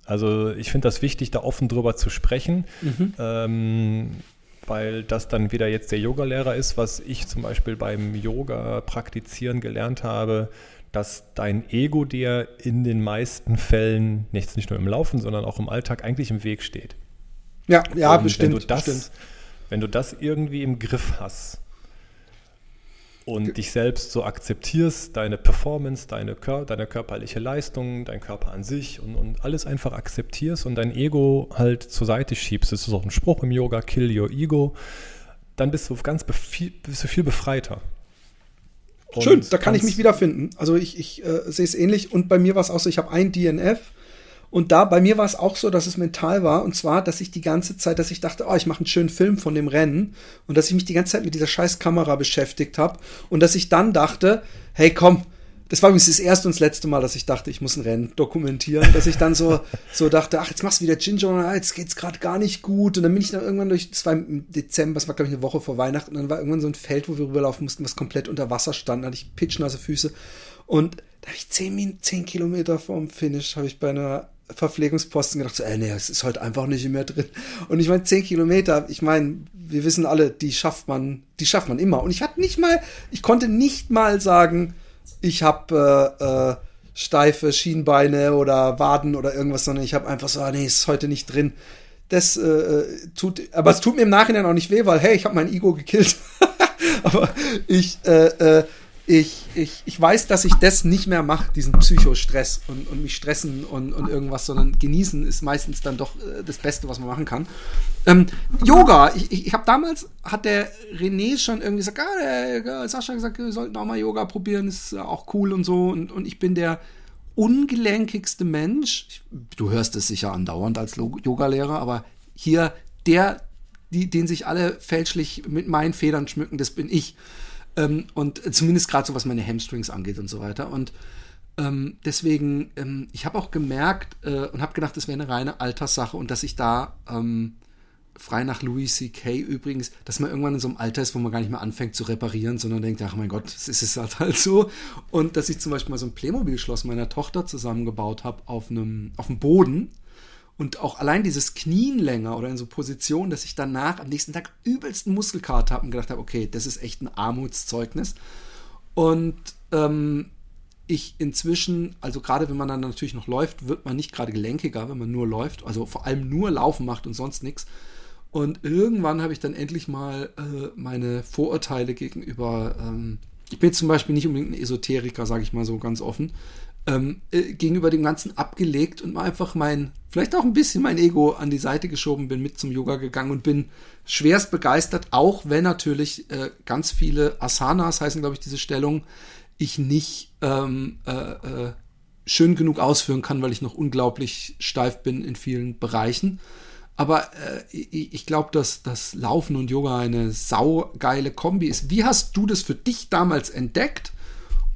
S2: Also ich finde das wichtig, da offen drüber zu sprechen. Mhm. Ähm, weil das dann wieder jetzt der Yogalehrer ist, was ich zum Beispiel beim Yoga praktizieren gelernt habe, dass dein Ego dir in den meisten Fällen, nicht, nicht nur im Laufen, sondern auch im Alltag eigentlich im Weg steht.
S1: Ja, ja,
S2: Und
S1: bestimmt.
S2: Wenn du, das,
S1: bestimmt.
S2: wenn du das irgendwie im Griff hast und Ge dich selbst so akzeptierst, deine Performance, deine, Kör deine körperliche Leistung, dein Körper an sich und, und alles einfach akzeptierst und dein Ego halt zur Seite schiebst, das ist auch ein Spruch im Yoga, kill your ego, dann bist du ganz bist du viel befreiter.
S1: Und Schön, da kann ich mich wiederfinden. Also ich, ich äh, sehe es ähnlich. Und bei mir war es auch so, ich habe ein DNF. Und da, bei mir war es auch so, dass es mental war. Und zwar, dass ich die ganze Zeit, dass ich dachte, oh, ich mache einen schönen Film von dem Rennen. Und dass ich mich die ganze Zeit mit dieser scheiß Kamera beschäftigt habe. Und dass ich dann dachte, hey, komm, das war übrigens das erste und das letzte Mal, dass ich dachte, ich muss ein Rennen dokumentieren, dass ich dann so, so dachte, ach, jetzt machst du wieder Ginger und ah, jetzt geht's gerade gar nicht gut. Und dann bin ich dann irgendwann durch, das war im Dezember, das war glaube ich eine Woche vor Weihnachten, und dann war irgendwann so ein Feld, wo wir rüberlaufen mussten, was komplett unter Wasser stand, da hatte ich pitschnasse Füße. Und da habe ich zehn, zehn Kilometer vorm Finish, habe ich bei einer Verpflegungsposten gedacht, so, ey, nee, es ist heute einfach nicht mehr drin. Und ich meine, zehn Kilometer, ich meine, wir wissen alle, die schafft man, die schafft man immer. Und ich hatte nicht mal, ich konnte nicht mal sagen, ich habe äh, äh, steife Schienbeine oder Waden oder irgendwas, sondern ich habe einfach so, ah, nee, ist heute nicht drin. Das äh, äh, tut, aber es tut mir im Nachhinein auch nicht weh, weil hey, ich habe mein Ego gekillt. aber ich äh, äh, ich, ich, ich weiß, dass ich das nicht mehr mache, diesen Psychostress und, und mich stressen und, und irgendwas, sondern genießen ist meistens dann doch äh, das Beste, was man machen kann. Ähm, Yoga, ich, ich, ich habe damals, hat der René schon irgendwie gesagt, ah, der Sascha gesagt, wir sollten auch mal Yoga probieren, ist auch cool und so. Und, und ich bin der ungelenkigste Mensch. Du hörst es sicher andauernd als Yogalehrer, aber hier der, die, den sich alle fälschlich mit meinen Federn schmücken, das bin ich. Ähm, und zumindest gerade so, was meine Hamstrings angeht und so weiter. Und ähm, deswegen, ähm, ich habe auch gemerkt äh, und habe gedacht, das wäre eine reine Alterssache und dass ich da ähm, frei nach Louis C.K. übrigens, dass man irgendwann in so einem Alter ist, wo man gar nicht mehr anfängt zu reparieren, sondern denkt, ach mein Gott, das ist es halt, halt so. Und dass ich zum Beispiel mal so ein Playmobil-Schloss meiner Tochter zusammengebaut habe auf einem, auf dem Boden und auch allein dieses Knien länger oder in so Positionen, dass ich danach am nächsten Tag übelsten Muskelkater habe und gedacht habe, okay, das ist echt ein Armutszeugnis. Und ähm, ich inzwischen, also gerade wenn man dann natürlich noch läuft, wird man nicht gerade gelenkiger, wenn man nur läuft, also vor allem nur Laufen macht und sonst nichts. Und irgendwann habe ich dann endlich mal äh, meine Vorurteile gegenüber, ähm, ich bin zum Beispiel nicht unbedingt ein Esoteriker, sage ich mal so ganz offen, ähm, äh, gegenüber dem Ganzen abgelegt und mal einfach mein, vielleicht auch ein bisschen mein Ego an die Seite geschoben, bin mit zum Yoga gegangen und bin schwerst begeistert, auch wenn natürlich äh, ganz viele Asanas heißen, glaube ich, diese Stellung, ich nicht ähm, äh, äh, schön genug ausführen kann, weil ich noch unglaublich steif bin in vielen Bereichen. Aber äh, ich, ich glaube, dass das Laufen und Yoga eine saugeile Kombi ist. Wie hast du das für dich damals entdeckt?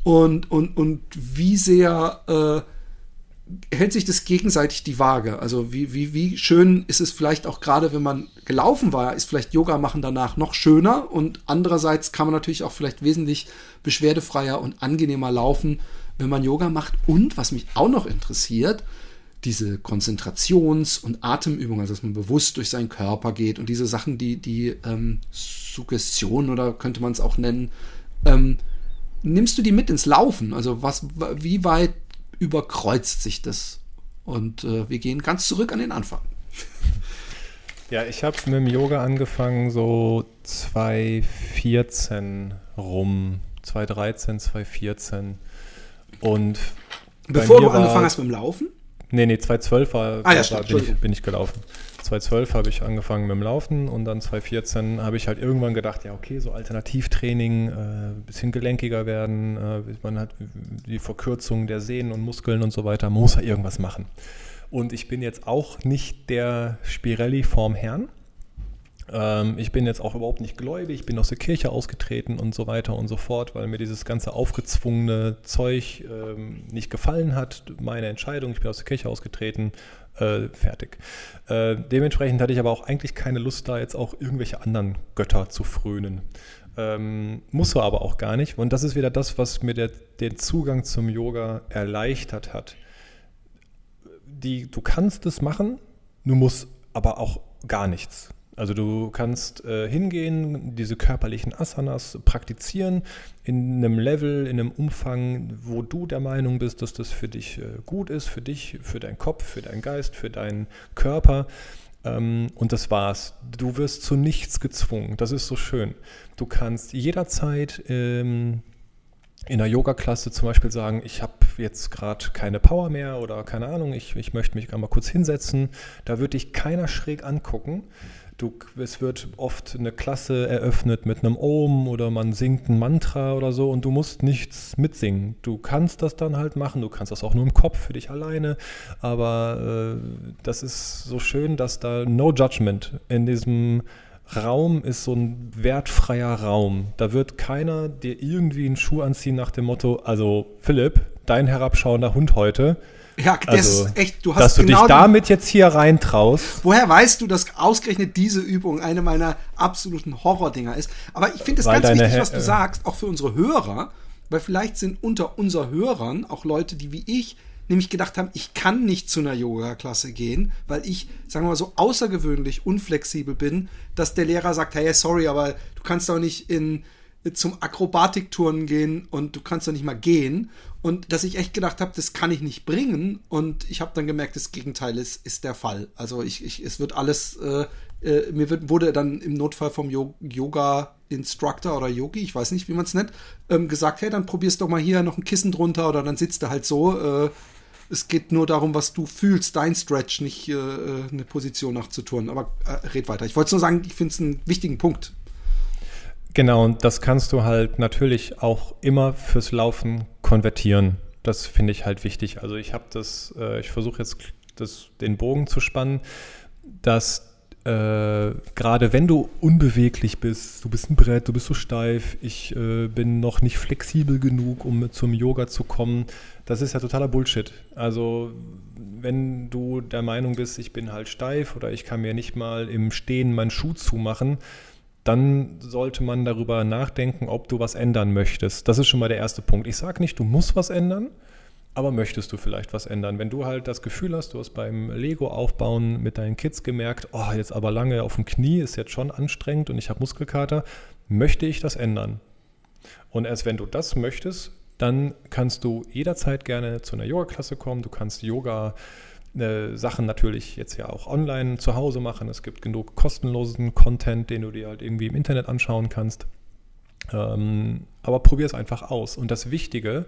S1: Und, und, und wie sehr äh, hält sich das gegenseitig die Waage? Also wie, wie, wie schön ist es vielleicht auch gerade, wenn man gelaufen war, ist vielleicht Yoga machen danach noch schöner und andererseits kann man natürlich auch vielleicht wesentlich beschwerdefreier und angenehmer laufen, wenn man Yoga macht. Und was mich auch noch interessiert, diese Konzentrations- und Atemübungen, also dass man bewusst durch seinen Körper geht und diese Sachen, die, die ähm, Suggestion oder könnte man es auch nennen, ähm, nimmst du die mit ins Laufen? Also was, wie weit überkreuzt sich das? Und äh, wir gehen ganz zurück an den Anfang.
S2: Ja, ich habe mit dem Yoga angefangen so 2014 rum, 2013, 2014 und
S1: Bevor du angefangen hast mit dem Laufen?
S2: Nee, nee, 2012 war, ah, ja, war bin, ich, bin ich gelaufen. 2012 habe ich angefangen mit dem Laufen und dann 2014 habe ich halt irgendwann gedacht, ja okay, so Alternativtraining, äh, bisschen gelenkiger werden, äh, man hat die Verkürzung der Sehnen und Muskeln und so weiter, man muss ja irgendwas machen. Und ich bin jetzt auch nicht der Spirelli vorm Herrn. Ähm, ich bin jetzt auch überhaupt nicht gläubig, ich bin aus der Kirche ausgetreten und so weiter und so fort, weil mir dieses ganze aufgezwungene Zeug ähm, nicht gefallen hat. Meine Entscheidung, ich bin aus der Kirche ausgetreten, äh, fertig. Äh, dementsprechend hatte ich aber auch eigentlich keine Lust, da jetzt auch irgendwelche anderen Götter zu frönen. Ähm, muss er aber auch gar nicht. Und das ist wieder das, was mir der, den Zugang zum Yoga erleichtert hat. Die, du kannst es machen, du musst aber auch gar nichts. Also du kannst äh, hingehen, diese körperlichen Asanas praktizieren in einem Level, in einem Umfang, wo du der Meinung bist, dass das für dich äh, gut ist, für dich, für deinen Kopf, für deinen Geist, für deinen Körper. Ähm, und das war's. Du wirst zu nichts gezwungen. Das ist so schön. Du kannst jederzeit ähm, in der Yoga-Klasse zum Beispiel sagen, ich habe jetzt gerade keine Power mehr oder keine Ahnung, ich, ich möchte mich einmal kurz hinsetzen. Da wird dich keiner schräg angucken. Du, es wird oft eine Klasse eröffnet mit einem Om oder man singt ein Mantra oder so und du musst nichts mitsingen. Du kannst das dann halt machen, du kannst das auch nur im Kopf für dich alleine, aber äh, das ist so schön, dass da no judgment in diesem Raum ist so ein wertfreier Raum. Da wird keiner dir irgendwie einen Schuh anziehen nach dem Motto, also Philipp, dein herabschauender Hund heute,
S1: ja, das also, ist echt,
S2: du hast Dass du genau dich damit jetzt hier reintraust.
S1: Woher weißt du, dass ausgerechnet diese Übung eine meiner absoluten Horrordinger ist? Aber ich finde es ganz wichtig, was du sagst, auch für unsere Hörer, weil vielleicht sind unter unseren Hörern auch Leute, die wie ich nämlich gedacht haben, ich kann nicht zu einer Yoga-Klasse gehen, weil ich, sagen wir mal, so außergewöhnlich unflexibel bin, dass der Lehrer sagt, hey, sorry, aber du kannst doch nicht in zum Akrobatikturnen gehen und du kannst doch nicht mal gehen. Und dass ich echt gedacht habe, das kann ich nicht bringen. Und ich habe dann gemerkt, das Gegenteil ist, ist der Fall. Also ich, ich, es wird alles, äh, äh, mir wird, wurde dann im Notfall vom Yo Yoga-Instructor oder Yogi, ich weiß nicht, wie man es nennt, ähm, gesagt, hey, dann probierst doch mal hier noch ein Kissen drunter oder dann sitzt du halt so. Äh, es geht nur darum, was du fühlst, dein Stretch, nicht äh, äh eine Position nachzuturnen. Aber äh, red weiter. Ich wollte nur sagen, ich finde es einen wichtigen Punkt.
S2: Genau, und das kannst du halt natürlich auch immer fürs Laufen konvertieren. Das finde ich halt wichtig. Also ich habe das, äh, ich versuche jetzt das, den Bogen zu spannen, dass äh, gerade wenn du unbeweglich bist, du bist ein Brett, du bist so steif, ich äh, bin noch nicht flexibel genug, um zum Yoga zu kommen, das ist ja totaler Bullshit. Also wenn du der Meinung bist, ich bin halt steif oder ich kann mir nicht mal im Stehen meinen Schuh zumachen, dann sollte man darüber nachdenken, ob du was ändern möchtest. Das ist schon mal der erste Punkt. Ich sage nicht, du musst was ändern, aber möchtest du vielleicht was ändern? Wenn du halt das Gefühl hast, du hast beim Lego-Aufbauen mit deinen Kids gemerkt, oh, jetzt aber lange auf dem Knie ist jetzt schon anstrengend und ich habe Muskelkater, möchte ich das ändern? Und erst wenn du das möchtest, dann kannst du jederzeit gerne zu einer Yoga-Klasse kommen. Du kannst Yoga Sachen natürlich jetzt ja auch online zu Hause machen. Es gibt genug kostenlosen Content, den du dir halt irgendwie im Internet anschauen kannst. Ähm, aber probier es einfach aus. Und das Wichtige,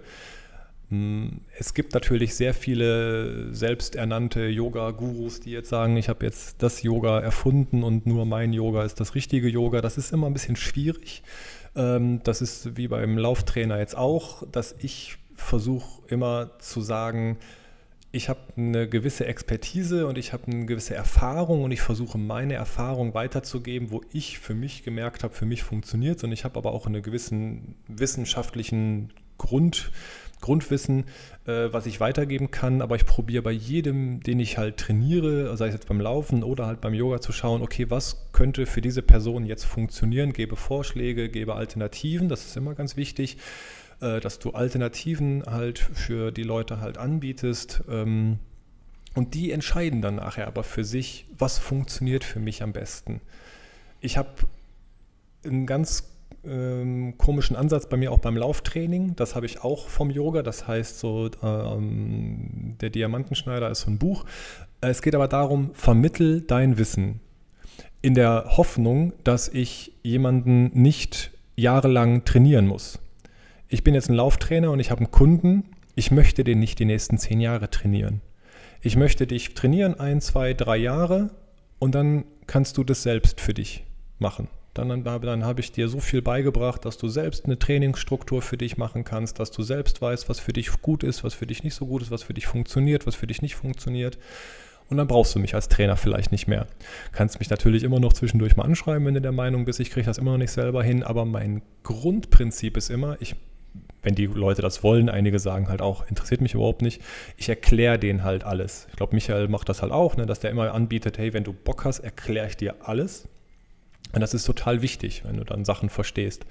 S2: hm, es gibt natürlich sehr viele selbsternannte Yoga-Gurus, die jetzt sagen, ich habe jetzt das Yoga erfunden und nur mein Yoga ist das richtige Yoga. Das ist immer ein bisschen schwierig. Ähm, das ist wie beim Lauftrainer jetzt auch, dass ich versuche immer zu sagen, ich habe eine gewisse Expertise und ich habe eine gewisse Erfahrung und ich versuche meine Erfahrung weiterzugeben, wo ich für mich gemerkt habe, für mich funktioniert es und ich habe aber auch einen gewissen wissenschaftlichen Grund, Grundwissen, äh, was ich weitergeben kann, aber ich probiere bei jedem, den ich halt trainiere, sei es jetzt beim Laufen oder halt beim Yoga zu schauen, okay, was könnte für diese Person jetzt funktionieren, gebe Vorschläge, gebe Alternativen, das ist immer ganz wichtig äh, dass du Alternativen halt für die Leute halt anbietest. Ähm, und die entscheiden dann nachher aber für sich, was funktioniert für mich am besten. Ich habe einen ganz ähm, komischen Ansatz bei mir auch beim Lauftraining. Das habe ich auch vom Yoga. Das heißt so, ähm, der Diamantenschneider ist so ein Buch. Es geht aber darum, vermittel dein Wissen in der Hoffnung, dass ich jemanden nicht jahrelang trainieren muss ich bin jetzt ein Lauftrainer und ich habe einen Kunden, ich möchte den nicht die nächsten zehn Jahre trainieren. Ich möchte dich trainieren, ein, zwei, drei Jahre und dann kannst du das selbst für dich machen. Dann, dann, dann habe ich dir so viel beigebracht, dass du selbst eine Trainingsstruktur für dich machen kannst, dass du selbst weißt, was für dich gut ist, was für dich nicht so gut ist, was für dich funktioniert, was für dich nicht funktioniert. Und dann brauchst du mich als Trainer vielleicht nicht mehr. Kannst mich natürlich immer noch zwischendurch mal anschreiben, wenn du der Meinung bist, ich kriege das immer noch nicht selber hin. Aber mein Grundprinzip ist immer, ich wenn die Leute das wollen, einige sagen halt auch, interessiert mich überhaupt nicht. Ich erkläre denen halt alles. Ich glaube, Michael macht das halt auch, ne, dass der immer anbietet, hey, wenn du Bock hast, erkläre ich dir alles. Und das ist total wichtig, wenn du dann Sachen verstehst.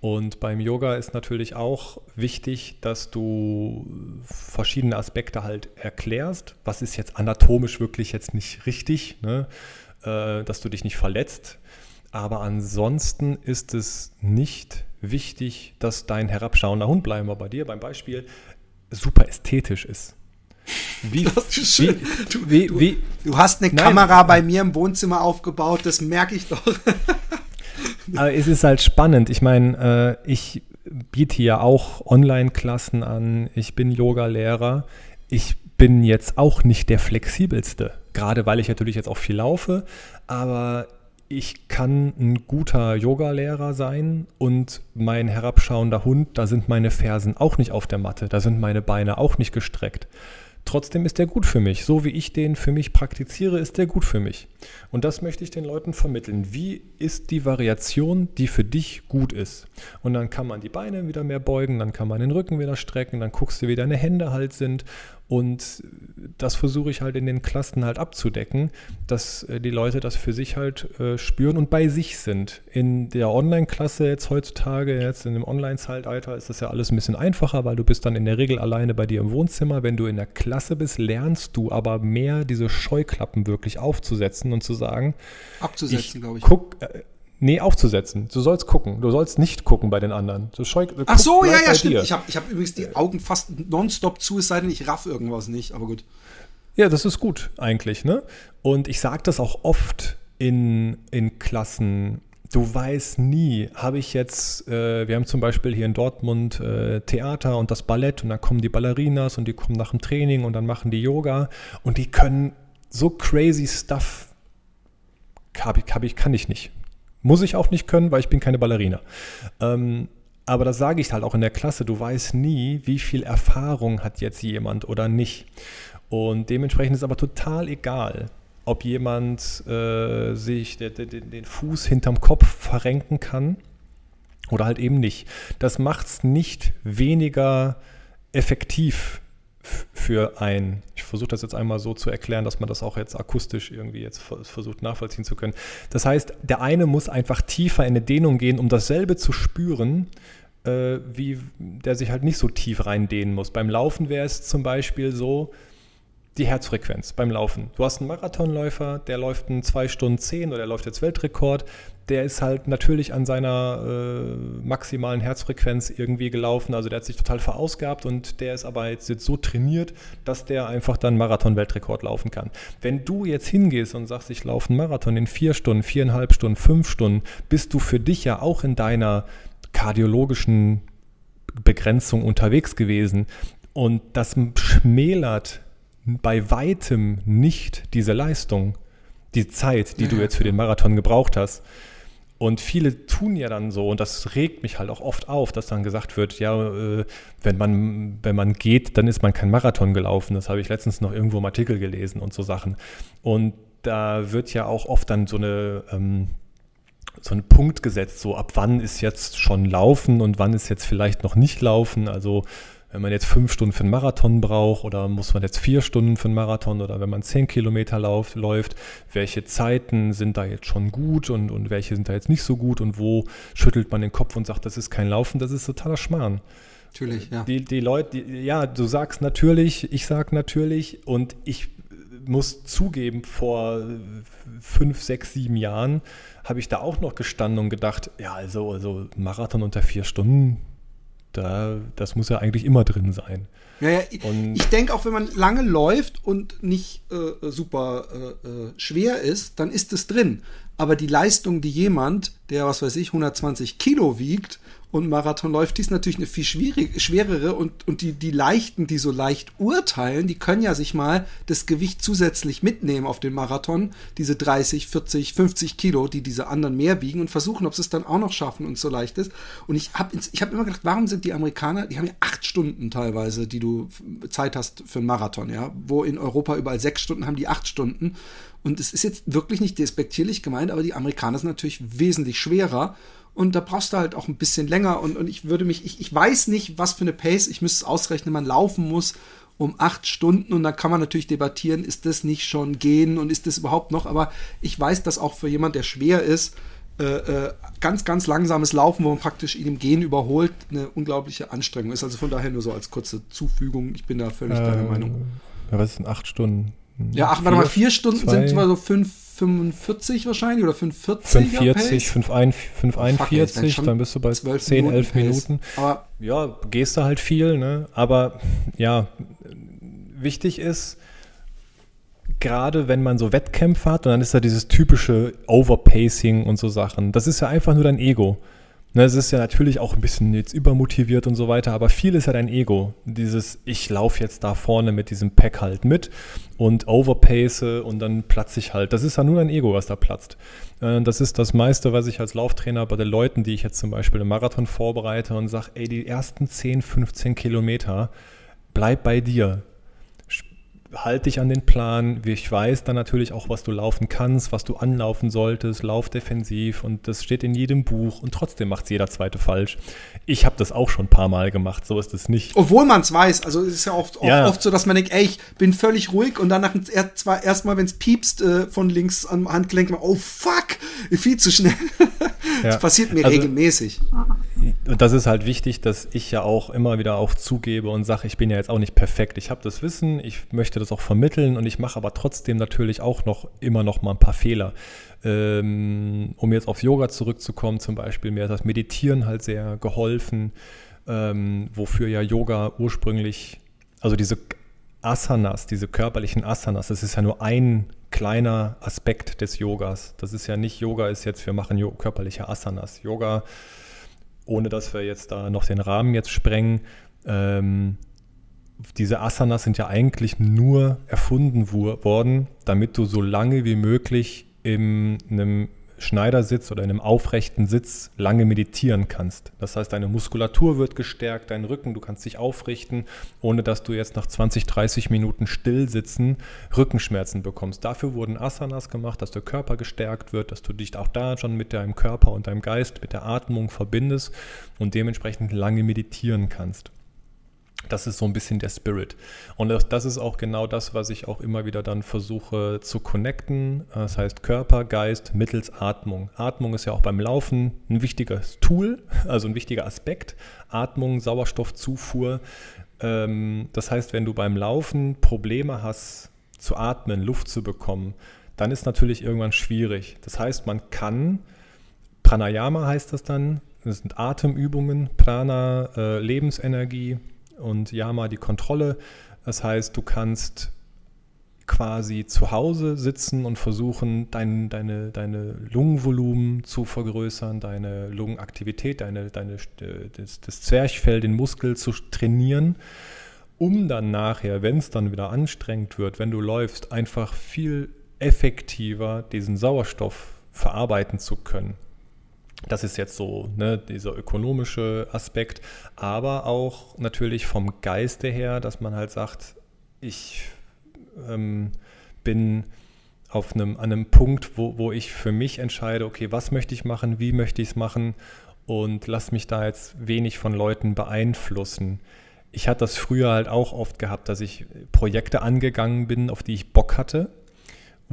S2: Und beim Yoga ist natürlich auch wichtig, dass du verschiedene Aspekte halt erklärst. Was ist jetzt anatomisch wirklich jetzt nicht richtig, ne? äh, dass du dich nicht verletzt. Aber ansonsten ist es nicht wichtig, dass dein herabschauender Hund, bleiben wir bei dir beim Beispiel, super ästhetisch ist.
S1: Wie, wie, du, wie, du, wie, du, hast eine nein, Kamera bei mir im Wohnzimmer aufgebaut, das merke ich doch.
S2: Aber es ist halt spannend. Ich meine, äh, ich biete ja auch Online-Klassen an. Ich bin Yoga-Lehrer. Ich bin jetzt auch nicht der flexibelste, gerade weil ich natürlich jetzt auch viel laufe. Aber ich kann ein guter Yogalehrer sein und mein herabschauender Hund, da sind meine Fersen auch nicht auf der Matte, da sind meine Beine auch nicht gestreckt. Trotzdem ist der gut für mich. So wie ich den für mich praktiziere, ist der gut für mich. Und das möchte ich den Leuten vermitteln. Wie ist die Variation, die für dich gut ist? Und dann kann man die Beine wieder mehr beugen, dann kann man den Rücken wieder strecken, dann guckst du, wie deine Hände halt sind und das versuche ich halt in den Klassen halt abzudecken, dass äh, die Leute das für sich halt äh, spüren und bei sich sind. In der Online-Klasse jetzt heutzutage, jetzt in dem Online-Zeitalter ist das ja alles ein bisschen einfacher, weil du bist dann in der Regel alleine bei dir im Wohnzimmer. Wenn du in der Klasse bist, lernst du aber mehr diese Scheuklappen wirklich aufzusetzen und zu sagen,
S1: abzusetzen, glaube ich.
S2: Guck, äh, Nee, aufzusetzen. Du sollst gucken. Du sollst nicht gucken bei den anderen. Du
S1: scheu, du Ach so, ja, ja, stimmt. Dir. Ich habe ich hab übrigens die Augen fast nonstop zu, es sei denn, ich raff irgendwas nicht, aber gut.
S2: Ja, das ist gut eigentlich, ne? Und ich sage das auch oft in, in Klassen. Du weißt nie, habe ich jetzt, äh, wir haben zum Beispiel hier in Dortmund äh, Theater und das Ballett und dann kommen die Ballerinas und die kommen nach dem Training und dann machen die Yoga und die können so crazy Stuff, hab ich, hab ich, kann ich nicht muss ich auch nicht können, weil ich bin keine Ballerina. Ähm, aber das sage ich halt auch in der Klasse. Du weißt nie, wie viel Erfahrung hat jetzt jemand oder nicht. Und dementsprechend ist aber total egal, ob jemand äh, sich den, den, den Fuß hinterm Kopf verrenken kann oder halt eben nicht. Das macht es nicht weniger effektiv für ein, ich versuche das jetzt einmal so zu erklären, dass man das auch jetzt akustisch irgendwie jetzt versucht nachvollziehen zu können. Das heißt, der eine muss einfach tiefer in eine Dehnung gehen, um dasselbe zu spüren, äh, wie der sich halt nicht so tief reindehnen muss. Beim Laufen wäre es zum Beispiel so, die Herzfrequenz beim Laufen. Du hast einen Marathonläufer, der läuft einen 2 Stunden 10 oder der läuft jetzt Weltrekord. Der ist halt natürlich an seiner äh, maximalen Herzfrequenz irgendwie gelaufen. Also der hat sich total verausgabt und der ist aber jetzt, jetzt so trainiert, dass der einfach dann Marathon-Weltrekord laufen kann. Wenn du jetzt hingehst und sagst, ich laufe einen Marathon in vier Stunden, viereinhalb Stunden, fünf Stunden, bist du für dich ja auch in deiner kardiologischen Begrenzung unterwegs gewesen. Und das schmälert bei weitem nicht diese Leistung, die Zeit, die ja, du jetzt für den Marathon gebraucht hast. Und viele tun ja dann so, und das regt mich halt auch oft auf, dass dann gesagt wird, ja, äh, wenn man, wenn man geht, dann ist man kein Marathon gelaufen. Das habe ich letztens noch irgendwo im Artikel gelesen und so Sachen. Und da wird ja auch oft dann so eine ähm, so ein Punkt gesetzt, so ab wann ist jetzt schon Laufen und wann ist jetzt vielleicht noch nicht Laufen. Also wenn man jetzt fünf Stunden für einen Marathon braucht oder muss man jetzt vier Stunden für einen Marathon oder wenn man zehn Kilometer lauf, läuft, welche Zeiten sind da jetzt schon gut und, und welche sind da jetzt nicht so gut und wo schüttelt man den Kopf und sagt, das ist kein Laufen, das ist totaler Schmarrn.
S1: Natürlich, ja.
S2: Die, die Leute, die, ja, du sagst natürlich, ich sag natürlich und ich muss zugeben, vor fünf, sechs, sieben Jahren habe ich da auch noch gestanden und gedacht, ja, also, also Marathon unter vier Stunden, da, das muss ja eigentlich immer drin sein.
S1: Ja, ja, ich denke auch, wenn man lange läuft und nicht äh, super äh, äh, schwer ist, dann ist es drin. Aber die Leistung, die jemand, der, was weiß ich, 120 Kilo wiegt und Marathon läuft, die ist natürlich eine viel schwierig, schwerere und, und die, die Leichten, die so leicht urteilen, die können ja sich mal das Gewicht zusätzlich mitnehmen auf den Marathon, diese 30, 40, 50 Kilo, die diese anderen mehr wiegen und versuchen, ob sie es dann auch noch schaffen und so leicht ist. Und ich habe ich hab immer gedacht, warum sind die Amerikaner, die haben ja acht Stunden teilweise, die du Zeit hast für einen Marathon, ja, wo in Europa überall sechs Stunden haben die acht Stunden. Und es ist jetzt wirklich nicht despektierlich gemeint, aber die Amerikaner sind natürlich wesentlich schwerer. Und da brauchst du halt auch ein bisschen länger. Und, und ich würde mich, ich, ich weiß nicht, was für eine Pace, ich müsste es ausrechnen, man laufen muss um acht Stunden. Und da kann man natürlich debattieren, ist das nicht schon gehen und ist das überhaupt noch, aber ich weiß, dass auch für jemand, der schwer ist, äh, äh, ganz, ganz langsames Laufen, wo man praktisch ihn im Gehen überholt, eine unglaubliche Anstrengung ist. Also von daher nur so als kurze Zufügung, ich bin da völlig äh, deiner Meinung.
S2: Ja, was sind acht Stunden?
S1: Ja, ach, warte mal, vier Stunden zwei, sind immer so fünf, 45 wahrscheinlich oder 540.
S2: 540, 541, dann bist du bei 10, 11 Minuten. Aber ja, gehst du halt viel, ne? Aber ja, wichtig ist, gerade wenn man so Wettkämpfe hat und dann ist da dieses typische Overpacing und so Sachen, das ist ja einfach nur dein Ego. Ne, es ist ja natürlich auch ein bisschen jetzt übermotiviert und so weiter, aber viel ist ja dein Ego. Dieses, ich laufe jetzt da vorne mit diesem Pack halt mit und overpace und dann platze ich halt. Das ist ja nur dein Ego, was da platzt. Äh, das ist das meiste, was ich als Lauftrainer bei den Leuten, die ich jetzt zum Beispiel im Marathon vorbereite und sage, ey, die ersten 10, 15 Kilometer, bleib bei dir halt dich an den Plan. Ich weiß dann natürlich auch, was du laufen kannst, was du anlaufen solltest, lauf defensiv und das steht in jedem Buch und trotzdem macht es jeder zweite falsch. Ich habe das auch schon ein paar Mal gemacht, so ist es nicht.
S1: Obwohl man es weiß, also es ist ja oft, ja. oft so, dass man denkt, ey, ich bin völlig ruhig und danach zwar erstmal, wenn es piepst äh, von links am Handgelenk, oh fuck, viel zu schnell. Ja. Das passiert mir also, regelmäßig.
S2: Und das ist halt wichtig, dass ich ja auch immer wieder auch zugebe und sage, ich bin ja jetzt auch nicht perfekt. Ich habe das Wissen, ich möchte das auch vermitteln und ich mache aber trotzdem natürlich auch noch immer noch mal ein paar Fehler. Ähm, um jetzt auf Yoga zurückzukommen, zum Beispiel, mir hat das Meditieren halt sehr geholfen, ähm, wofür ja Yoga ursprünglich, also diese Asanas, diese körperlichen Asanas, das ist ja nur ein kleiner Aspekt des Yogas. Das ist ja nicht Yoga ist jetzt, wir machen körperliche Asanas. Yoga, ohne dass wir jetzt da noch den Rahmen jetzt sprengen, ähm, diese Asanas sind ja eigentlich nur erfunden worden, damit du so lange wie möglich in einem Schneidersitz oder in einem aufrechten Sitz lange meditieren kannst. Das heißt, deine Muskulatur wird gestärkt, dein Rücken, du kannst dich aufrichten, ohne dass du jetzt nach 20, 30 Minuten still sitzen Rückenschmerzen bekommst. Dafür wurden Asanas gemacht, dass der Körper gestärkt wird, dass du dich auch da schon mit deinem Körper und deinem Geist, mit der Atmung verbindest und dementsprechend lange meditieren kannst. Das ist so ein bisschen der Spirit. Und das ist auch genau das, was ich auch immer wieder dann versuche zu connecten. Das heißt Körper, Geist mittels Atmung. Atmung ist ja auch beim Laufen ein wichtiges Tool, also ein wichtiger Aspekt. Atmung, Sauerstoffzufuhr Ähm, das heißt, wenn du beim Laufen Probleme hast, zu atmen, Luft zu bekommen, dann ist natürlich irgendwann schwierig. Das heißt, man kann, Pranayama heißt das dann, das sind Atemübungen, Prana, äh, Lebensenergie und Yama die Kontrolle. Das heißt, du kannst quasi zu Hause sitzen und versuchen, dein, deine, deine Lungenvolumen zu vergrößern, deine Lungenaktivität, deine, deine, das, das Zwerchfell, den Muskel zu trainieren, um dann nachher, wenn es dann wieder anstrengend wird, wenn du läufst, einfach viel effektiver diesen Sauerstoff verarbeiten zu können. Das ist jetzt so ne, dieser ökonomische Aspekt, aber auch natürlich vom Geiste her, dass man halt sagt, ich ähm, bin auf einem, an einem Punkt, wo, wo ich für mich entscheide, okay, was möchte ich machen, wie möchte ich es machen und lass mich da jetzt wenig von Leuten beeinflussen. Ich hatte das früher halt auch oft gehabt, dass ich Projekte angegangen bin, auf die ich Bock hatte,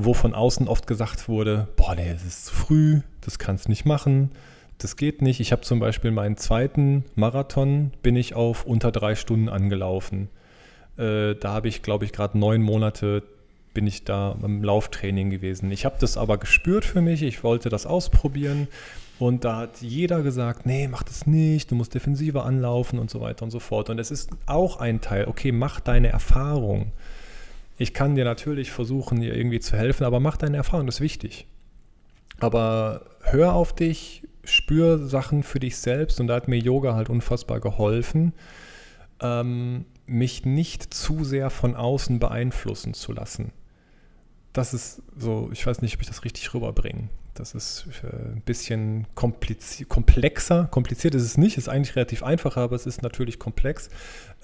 S2: wo von außen oft gesagt wurde, boah, nee, es ist zu früh, das kannst du nicht machen, das geht nicht. Ich habe zum Beispiel meinen zweiten Marathon, bin ich auf unter drei Stunden angelaufen. Äh, da habe ich, glaube ich, gerade neun Monate bin ich da im Lauftraining gewesen. Ich habe das aber gespürt für mich, ich wollte das ausprobieren. Und da hat jeder gesagt, nee, mach das nicht, du musst defensiver anlaufen und so weiter und so fort. Und es ist auch ein Teil, okay, mach deine Erfahrung. Ich kann dir natürlich versuchen, dir irgendwie zu helfen, aber mach deine Erfahrung, das ist wichtig. Aber hör auf dich, spür Sachen für dich selbst und da hat mir Yoga halt unfassbar geholfen. Ähm, mich nicht zu sehr von außen beeinflussen zu lassen. Das ist so, ich weiß nicht, ob ich das richtig rüberbringe. Das ist äh, ein bisschen komplexer. Kompliziert ist es nicht, ist eigentlich relativ einfach, aber es ist natürlich komplex,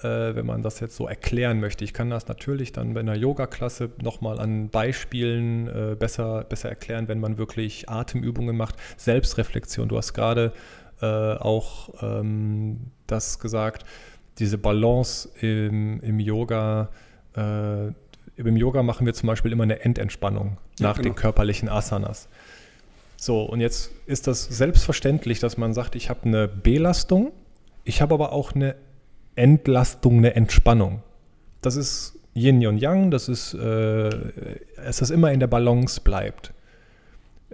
S2: äh, wenn man das jetzt so erklären möchte. Ich kann das natürlich dann bei einer Yoga-Klasse nochmal an Beispielen äh, besser, besser erklären, wenn man wirklich Atemübungen macht. Selbstreflexion. Du hast gerade auch ähm, das gesagt diese Balance im, im Yoga, äh, im Yoga machen wir zum Beispiel immer eine Endentspannung ja, nach genau. den körperlichen Asanas. So, und jetzt ist das selbstverständlich, dass man sagt, ich habe eine Belastung, ich habe aber auch eine Entlastung, eine Entspannung. Das ist Yin und Yang, das ist, äh, es ist immer in der Balance bleibt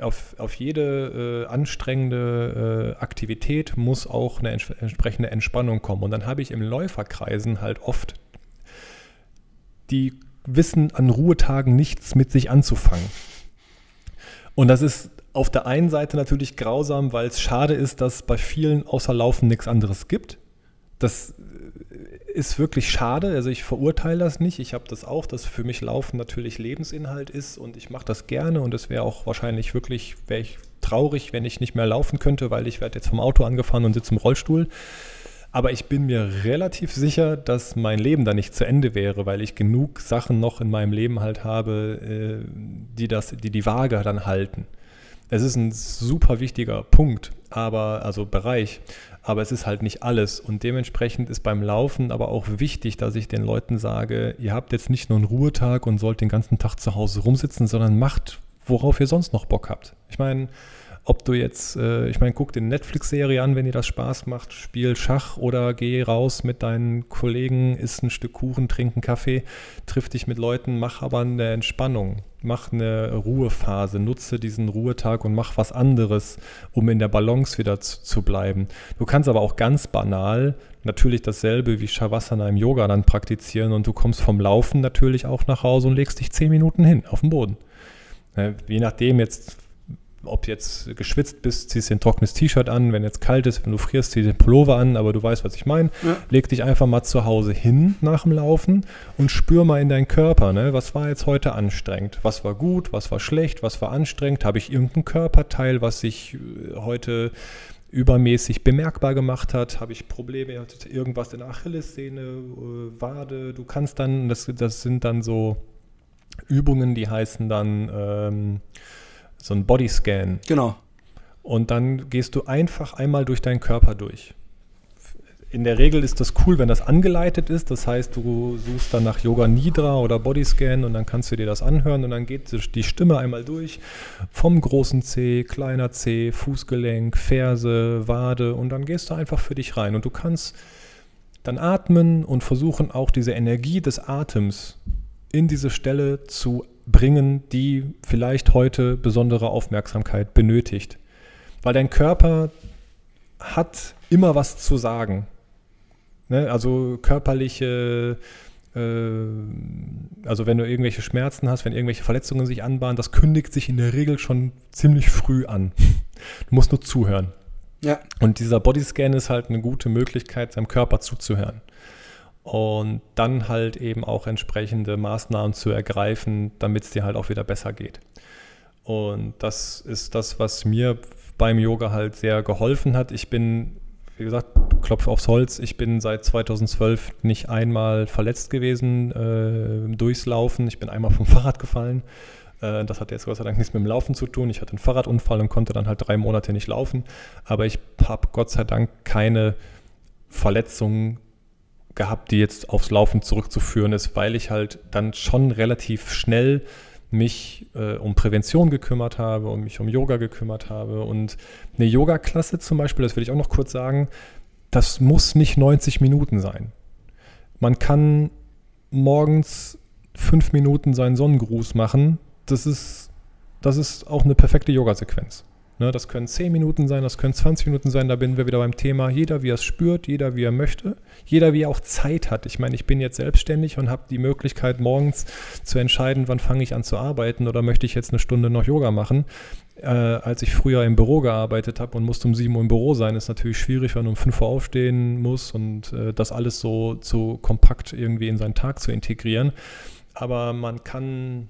S2: auf, auf jede äh, anstrengende äh, Aktivität muss auch eine ents entsprechende Entspannung kommen. Und dann habe ich im Läuferkreisen halt oft, die wissen an Ruhetagen nichts mit sich anzufangen. Und das ist auf der einen Seite natürlich grausam, weil es schade ist, dass bei vielen außer Laufen nichts anderes gibt. Das ist wirklich schade. Also ich verurteile das nicht. Ich habe das auch, dass für mich Laufen natürlich Lebensinhalt ist und ich mache das gerne und es wäre auch wahrscheinlich wirklich, wäre ich traurig, wenn ich nicht mehr laufen könnte, weil ich werde jetzt vom Auto angefahren und sitze im Rollstuhl. Aber ich bin mir relativ sicher, dass mein Leben da nicht zu Ende wäre, weil ich genug Sachen noch in meinem Leben halt habe, äh, die das, die die Waage dann halten. Es ist ein super wichtiger Punkt, aber also Bereich aber es ist halt nicht alles. Und dementsprechend ist beim Laufen aber auch wichtig, dass ich den Leuten sage, ihr habt jetzt nicht nur einen Ruhetag und sollt den ganzen Tag zu Hause rumsitzen, sondern macht, worauf ihr sonst noch Bock habt. Ich meine, ob du jetzt, äh, ich meine, guck dir eine Netflix-Serie an, wenn dir das Spaß macht, spiel Schach oder geh raus mit deinen Kollegen, isst ein Stück Kuchen, trink einen Kaffee, triff dich mit Leuten, mach aber eine Entspannung, mach eine Ruhephase, nutze diesen Ruhetag und mach was anderes, um in der Balance wieder zu, zu bleiben. Du kannst aber auch ganz banal natürlich dasselbe wie Shavasana im Yoga dann praktizieren und du kommst vom Laufen natürlich auch nach Hause und legst dich zehn Minuten hin auf den Boden. Je nachdem jetzt, ob jetzt geschwitzt bist, ziehst dir ein trockenes T-Shirt an, wenn jetzt kalt ist, wenn du frierst, ziehst dir den Pullover an, aber du weißt, was ich meine. Ja. Leg dich einfach mal zu Hause hin nach dem Laufen und spür mal in deinen Körper, ne? was war jetzt heute anstrengend, was war gut, was war schlecht, was war anstrengend, habe ich irgendein Körperteil, was sich äh, heute übermäßig bemerkbar gemacht hat, habe ich Probleme, irgendwas in der Achillessehne, äh, Wade, du kannst dann, das, das sind dann so Übungen, die heißen dann ähm, so ein Bodyscan.
S1: Genau.
S2: Und dann gehst du einfach einmal durch deinen Körper durch. In der Regel ist das cool, wenn das angeleitet ist. Das heißt, du suchst dann nach Yoga Nidra oder Bodyscan und dann kannst du dir das anhören und dann geht die Stimme einmal durch. Vom großen C, kleiner C, Fußgelenk, Ferse, Wade und dann gehst du einfach für dich rein. Und du kannst dann atmen und versuchen auch diese Energie des Atems in diese Stelle zu bringen, die vielleicht heute besondere Aufmerksamkeit benötigt. Weil dein Körper hat immer was zu sagen. Ne? Also körperliche, äh, also wenn du irgendwelche Schmerzen hast, wenn irgendwelche Verletzungen sich anbahnen, das kündigt sich in der Regel schon ziemlich früh an. Du musst nur zuhören. Ja. Und dieser Bodyscan ist halt eine gute Möglichkeit, seinem Körper zuzuhören. Und dann halt eben auch entsprechende Maßnahmen zu ergreifen, damit es dir halt auch wieder besser geht. Und das ist das, was mir beim Yoga halt sehr geholfen hat. Ich bin, wie gesagt, Klopf aufs Holz, ich bin seit 2012 nicht einmal verletzt gewesen äh, durchs Laufen. Ich bin einmal vom Fahrrad gefallen. Äh, das hat jetzt Gott sei Dank nichts mit dem Laufen zu tun. Ich hatte einen Fahrradunfall und konnte dann halt drei Monate nicht laufen. Aber ich habe Gott sei Dank keine Verletzungen gehabt, die jetzt aufs Laufen zurückzuführen ist, weil ich halt dann schon relativ schnell mich äh, um Prävention gekümmert habe und mich um Yoga gekümmert habe. Und eine Yoga-Klasse zum Beispiel, das will ich auch noch kurz sagen, das muss nicht 90 Minuten sein. Man kann morgens fünf Minuten seinen Sonnengruß machen. Das ist, das ist auch eine perfekte Yoga-Sequenz. Ne, das können 10 Minuten sein, das können 20 Minuten sein, da bin wir wieder beim Thema, jeder wie er es spürt, jeder wie er möchte, jeder wie er auch Zeit hat. Ich meine, ich bin jetzt selbstständig und habe die Möglichkeit, morgens zu entscheiden, wann fange ich an zu arbeiten oder möchte ich jetzt eine Stunde noch Yoga machen. Äh, als ich früher im Büro gearbeitet habe und musste um 7 Uhr im Büro sein, ist natürlich schwierig, wenn man um 5 Uhr aufstehen muss und äh, das alles so, so kompakt irgendwie in seinen Tag zu integrieren. Aber man kann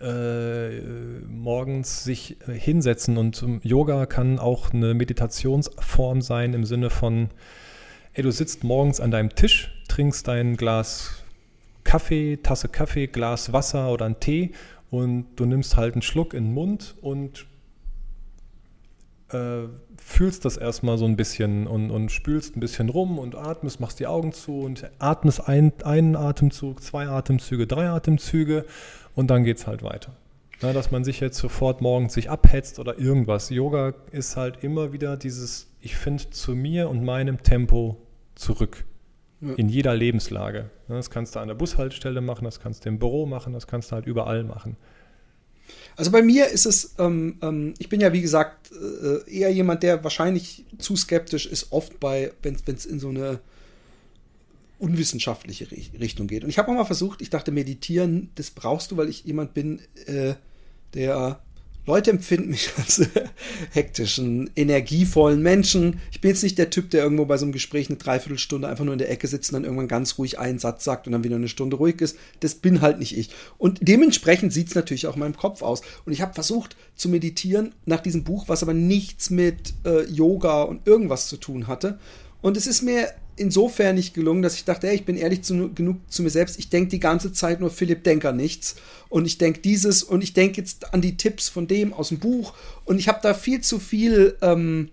S2: äh, morgens sich äh, hinsetzen und Yoga kann auch eine Meditationsform sein im Sinne von, ey, du sitzt morgens an deinem Tisch, trinkst dein Glas Kaffee, Tasse Kaffee, Glas Wasser oder einen Tee und du nimmst halt einen Schluck in den Mund und äh, fühlst das erstmal so ein bisschen und, und spülst ein bisschen rum und atmest, machst die Augen zu und atmest ein, einen Atemzug, zwei Atemzüge, drei Atemzüge und dann geht es halt weiter. Ja, dass man sich jetzt sofort morgens sich abhetzt oder irgendwas. Yoga ist halt immer wieder dieses, ich finde zu mir und meinem Tempo zurück. Ja. In jeder Lebenslage. Das kannst du an der Bushaltestelle machen, das kannst du im Büro machen, das kannst du halt überall machen.
S1: Also bei mir ist es, ähm, ähm, ich bin ja wie gesagt äh, eher jemand, der wahrscheinlich zu skeptisch ist, oft bei, wenn es in so eine unwissenschaftliche Richtung geht. Und ich habe auch mal versucht, ich dachte, meditieren, das brauchst du, weil ich jemand bin, äh, der Leute empfinden mich als hektischen, energievollen Menschen. Ich bin jetzt nicht der Typ, der irgendwo bei so einem Gespräch eine Dreiviertelstunde einfach nur in der Ecke sitzt und dann irgendwann ganz ruhig einen Satz sagt und dann wieder eine Stunde ruhig ist. Das bin halt nicht ich. Und dementsprechend sieht es natürlich auch in meinem Kopf aus. Und ich habe versucht zu meditieren nach diesem Buch, was aber nichts mit äh, Yoga und irgendwas zu tun hatte. Und es ist mir insofern nicht gelungen, dass ich dachte, hey, ich bin ehrlich zu, genug zu mir selbst. Ich denke die ganze Zeit nur Philipp Denker nichts. Und ich denke dieses und ich denke jetzt an die Tipps von dem aus dem Buch. Und ich habe da viel zu viel ähm,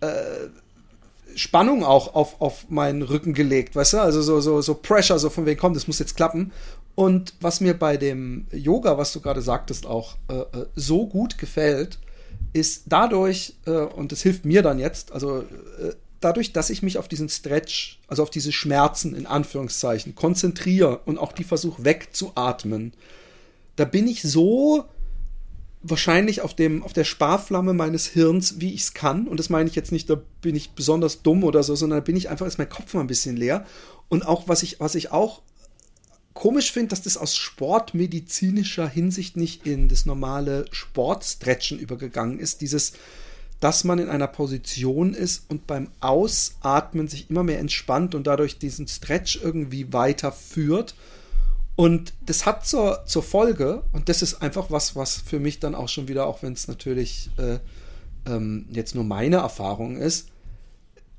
S1: äh, Spannung auch auf, auf meinen Rücken gelegt, weißt du? Also so, so, so Pressure, so von wegen, komm, das muss jetzt klappen. Und was mir bei dem Yoga, was du gerade sagtest, auch äh, äh so gut gefällt, ist dadurch, äh, und das hilft mir dann jetzt, also äh, dadurch, dass ich mich auf diesen Stretch, also auf diese Schmerzen in Anführungszeichen konzentriere und auch die versuche wegzuatmen, da bin ich so wahrscheinlich auf dem auf der Sparflamme meines Hirns, wie ich es kann. Und das meine ich jetzt nicht, da bin ich besonders dumm oder so, sondern da bin ich einfach ist mein Kopf mal ein bisschen leer. Und auch was ich was ich auch komisch finde, dass das aus sportmedizinischer Hinsicht nicht in das normale Sportstretchen übergegangen ist, dieses dass man in einer Position ist und beim Ausatmen sich immer mehr entspannt und dadurch diesen Stretch irgendwie weiterführt. Und das hat zur, zur Folge, und das ist einfach was, was für mich dann auch schon wieder, auch wenn es natürlich äh, ähm, jetzt nur meine Erfahrung ist,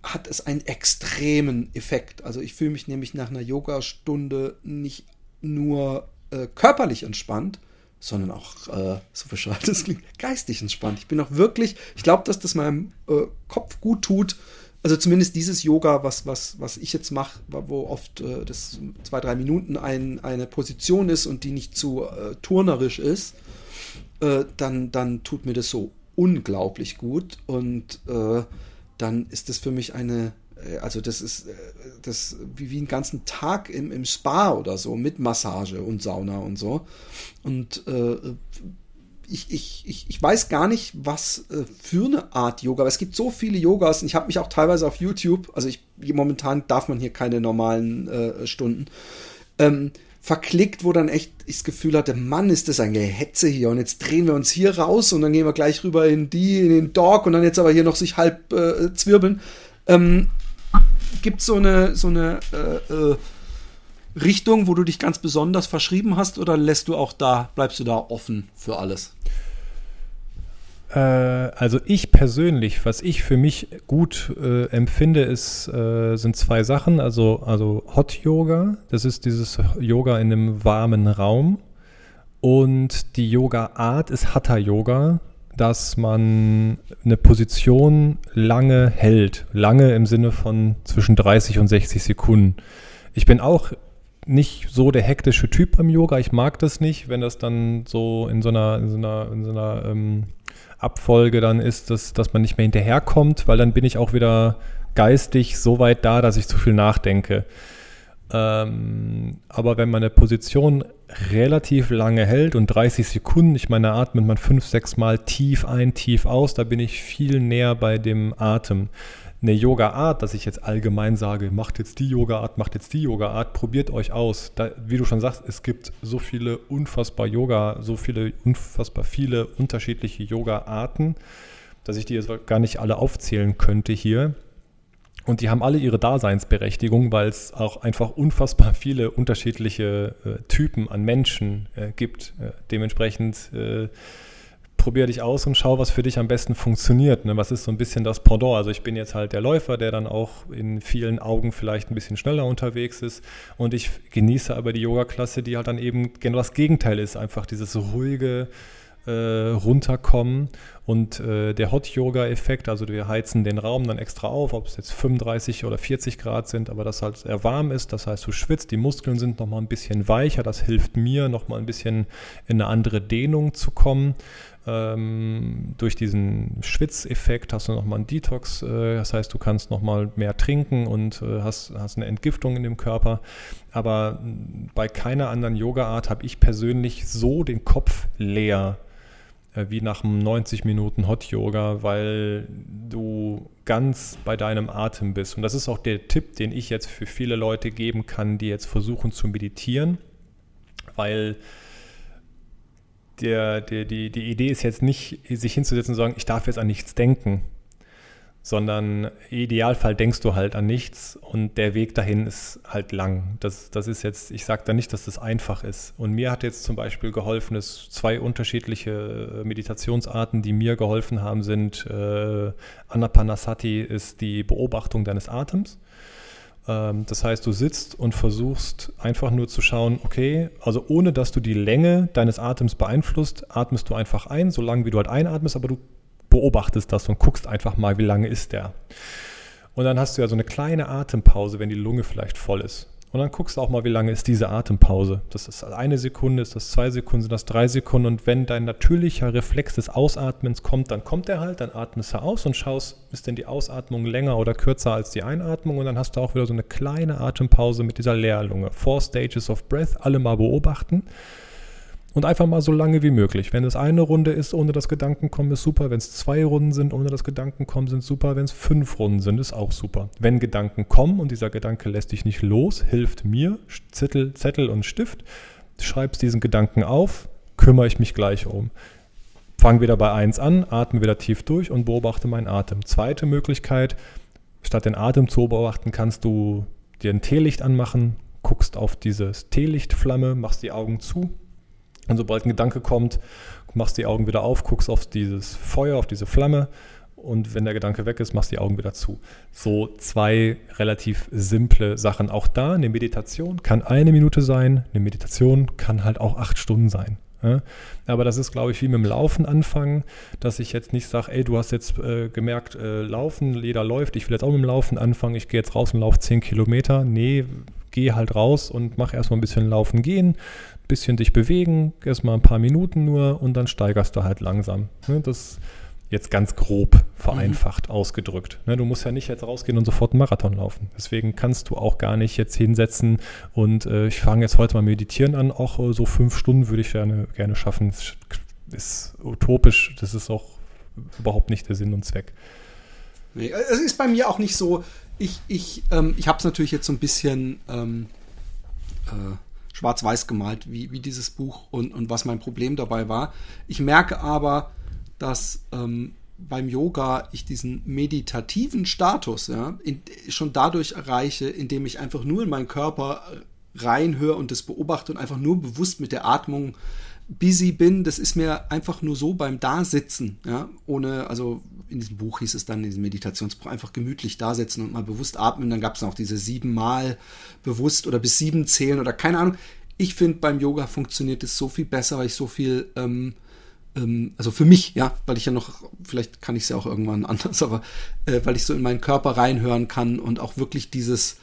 S1: hat es einen extremen Effekt. Also ich fühle mich nämlich nach einer Yogastunde nicht nur äh, körperlich entspannt, sondern auch, äh, so bescheuert das klingt, geistig entspannt. Ich bin auch wirklich, ich glaube, dass das meinem äh, Kopf gut tut. Also zumindest dieses Yoga, was, was, was ich jetzt mache, wo oft äh, das zwei, drei Minuten ein, eine Position ist und die nicht zu äh, turnerisch ist, äh, dann, dann tut mir das so unglaublich gut. Und äh, dann ist das für mich eine, also das ist äh, das wie, wie einen ganzen Tag im, im Spa oder so mit Massage und Sauna und so. Und äh, ich, ich, ich, ich weiß gar nicht, was äh, für eine Art Yoga, aber es gibt so viele Yogas und ich habe mich auch teilweise auf YouTube, also ich momentan darf man hier keine normalen äh, Stunden, ähm, verklickt, wo dann echt ich das Gefühl hatte, Mann, ist das ein Gehetze hier und jetzt drehen wir uns hier raus und dann gehen wir gleich rüber in die, in den Dog und dann jetzt aber hier noch sich halb äh, zwirbeln. Ähm, gibt so eine, so eine äh, äh, Richtung, wo du dich ganz besonders verschrieben hast oder lässt du auch da, bleibst du da offen für alles?
S2: Äh, also ich persönlich, was ich für mich gut äh, empfinde, ist, äh, sind zwei Sachen. Also, also Hot Yoga, das ist dieses Yoga in einem warmen Raum. Und die Yoga-Art ist Hatha Yoga, dass man eine Position lange hält. Lange im Sinne von zwischen 30 und 60 Sekunden. Ich bin auch nicht so der hektische Typ beim Yoga. Ich mag das nicht, wenn das dann so in so einer, in so einer, in so einer ähm, Abfolge dann ist, dass, dass man nicht mehr hinterherkommt, weil dann bin ich auch wieder geistig so weit da, dass ich zu viel nachdenke. Ähm, aber wenn man eine Position relativ lange hält und 30 Sekunden, ich meine, atmet man fünf, sechs Mal tief ein, tief aus, da bin ich viel näher bei dem Atem eine Yoga-Art, dass ich jetzt allgemein sage, macht jetzt die Yoga-Art, macht jetzt die Yoga-Art, probiert euch aus. Da, wie du schon sagst, es gibt so viele unfassbar Yoga, so viele unfassbar viele unterschiedliche Yoga-Arten, dass ich die jetzt gar nicht alle aufzählen könnte hier. Und die haben alle ihre Daseinsberechtigung, weil es auch einfach unfassbar viele unterschiedliche äh, Typen an Menschen äh, gibt. Äh, dementsprechend äh, probier dich aus und schau, was für dich am besten funktioniert. Ne? Was ist so ein bisschen das Pendant? Also ich bin jetzt halt der Läufer, der dann auch in vielen Augen vielleicht ein bisschen schneller unterwegs ist und ich genieße aber die Yoga-Klasse, die halt dann eben genau das Gegenteil ist, einfach dieses ruhige äh, Runterkommen. Und äh, der Hot-Yoga-Effekt, also wir heizen den Raum dann extra auf, ob es jetzt 35 oder 40 Grad sind, aber dass halt sehr warm ist, das heißt du schwitzt, die Muskeln sind nochmal ein bisschen weicher, das hilft mir nochmal ein bisschen in eine andere Dehnung zu kommen. Ähm, durch diesen Schwitzeffekt hast du nochmal einen Detox, äh, das heißt, du kannst nochmal mehr trinken und äh, hast, hast eine Entgiftung in dem Körper. Aber bei keiner anderen Yoga-Art habe ich persönlich so den Kopf leer wie nach einem 90 Minuten Hot Yoga, weil du ganz bei deinem Atem bist. Und das ist auch der Tipp, den ich jetzt für viele Leute geben kann, die jetzt versuchen zu meditieren, weil der, der, die, die Idee ist jetzt nicht, sich hinzusetzen und zu sagen, ich darf jetzt an nichts denken, sondern im Idealfall denkst du halt an nichts und der Weg dahin ist halt lang. Das, das ist jetzt, ich sage da nicht, dass das einfach ist. Und mir hat jetzt zum Beispiel geholfen, dass zwei unterschiedliche äh, Meditationsarten, die mir geholfen haben, sind äh, Anapanasati ist die Beobachtung deines Atems ähm, das heißt, du sitzt und versuchst einfach nur zu schauen, okay, also ohne dass du die Länge deines Atems beeinflusst, atmest du einfach ein, so lange wie du halt einatmest, aber du beobachtest das und guckst einfach mal, wie lange ist der. Und dann hast du ja so eine kleine Atempause, wenn die Lunge vielleicht voll ist. Und dann guckst du auch mal, wie lange ist diese Atempause. Das ist eine Sekunde, ist das zwei Sekunden, sind das drei Sekunden. Und wenn dein natürlicher Reflex des Ausatmens kommt, dann kommt er halt, dann atmest du aus und schaust, ist denn die Ausatmung länger oder kürzer als die Einatmung. Und dann hast du auch wieder so eine kleine Atempause mit dieser Leerlunge. Four Stages of Breath, alle mal beobachten. Und einfach mal so lange wie möglich. Wenn es eine Runde ist, ohne das Gedankenkommen, ist super. Wenn es zwei Runden sind, ohne das Gedankenkommen, sind super. Wenn es fünf Runden sind, ist auch super. Wenn Gedanken kommen und dieser Gedanke lässt dich nicht los, hilft mir Zettel, Zettel und Stift. Schreibst diesen Gedanken auf, kümmere ich mich gleich um. Fang wieder bei 1 an, atme wieder tief durch und beobachte meinen Atem. Zweite Möglichkeit, statt den Atem zu beobachten, kannst du dir ein Teelicht anmachen, guckst auf dieses Teelichtflamme, machst die Augen zu und sobald ein Gedanke kommt, machst die Augen wieder auf, guckst auf dieses Feuer, auf diese Flamme und wenn der Gedanke weg ist, machst die Augen wieder zu. So zwei relativ simple Sachen. Auch da, eine Meditation kann eine Minute sein, eine Meditation kann halt auch acht Stunden sein. Aber das ist, glaube ich, wie mit dem Laufen anfangen, dass ich jetzt nicht sage, ey, du hast jetzt äh, gemerkt, äh, Laufen, jeder läuft, ich will jetzt auch mit dem Laufen anfangen, ich gehe jetzt raus und laufe zehn Kilometer. Nee, geh halt raus und mach erstmal ein bisschen Laufen gehen, bisschen dich bewegen, erstmal ein paar Minuten nur und dann steigerst du halt langsam. Ne? Das Jetzt ganz grob vereinfacht mhm. ausgedrückt. Ne, du musst ja nicht jetzt rausgehen und sofort einen Marathon laufen. Deswegen kannst du auch gar nicht jetzt hinsetzen und äh, ich fange jetzt heute mal meditieren an. Auch äh, so fünf Stunden würde ich gerne, gerne schaffen. Das ist utopisch. Das ist auch überhaupt nicht der Sinn und Zweck.
S1: Nee, es ist bei mir auch nicht so. Ich, ich, ähm, ich habe es natürlich jetzt so ein bisschen ähm, äh, schwarz-weiß gemalt, wie, wie dieses Buch und, und was mein Problem dabei war. Ich merke aber, dass ähm, beim Yoga ich diesen meditativen Status ja, in, schon dadurch erreiche, indem ich einfach nur in meinen Körper reinhöre und das beobachte und einfach nur bewusst mit der Atmung busy bin. Das ist mir einfach nur so beim Dasitzen, ja, ohne, also in diesem Buch hieß es dann, in diesem Meditationsbuch, einfach gemütlich dasitzen und mal bewusst atmen. Dann gab es noch diese siebenmal bewusst oder bis sieben zählen oder keine Ahnung. Ich finde, beim Yoga funktioniert es so viel besser, weil ich so viel ähm, ähm, also für mich, ja, weil ich ja noch, vielleicht kann ich es ja auch irgendwann anders, aber äh, weil ich so in meinen Körper reinhören kann und auch wirklich dieses,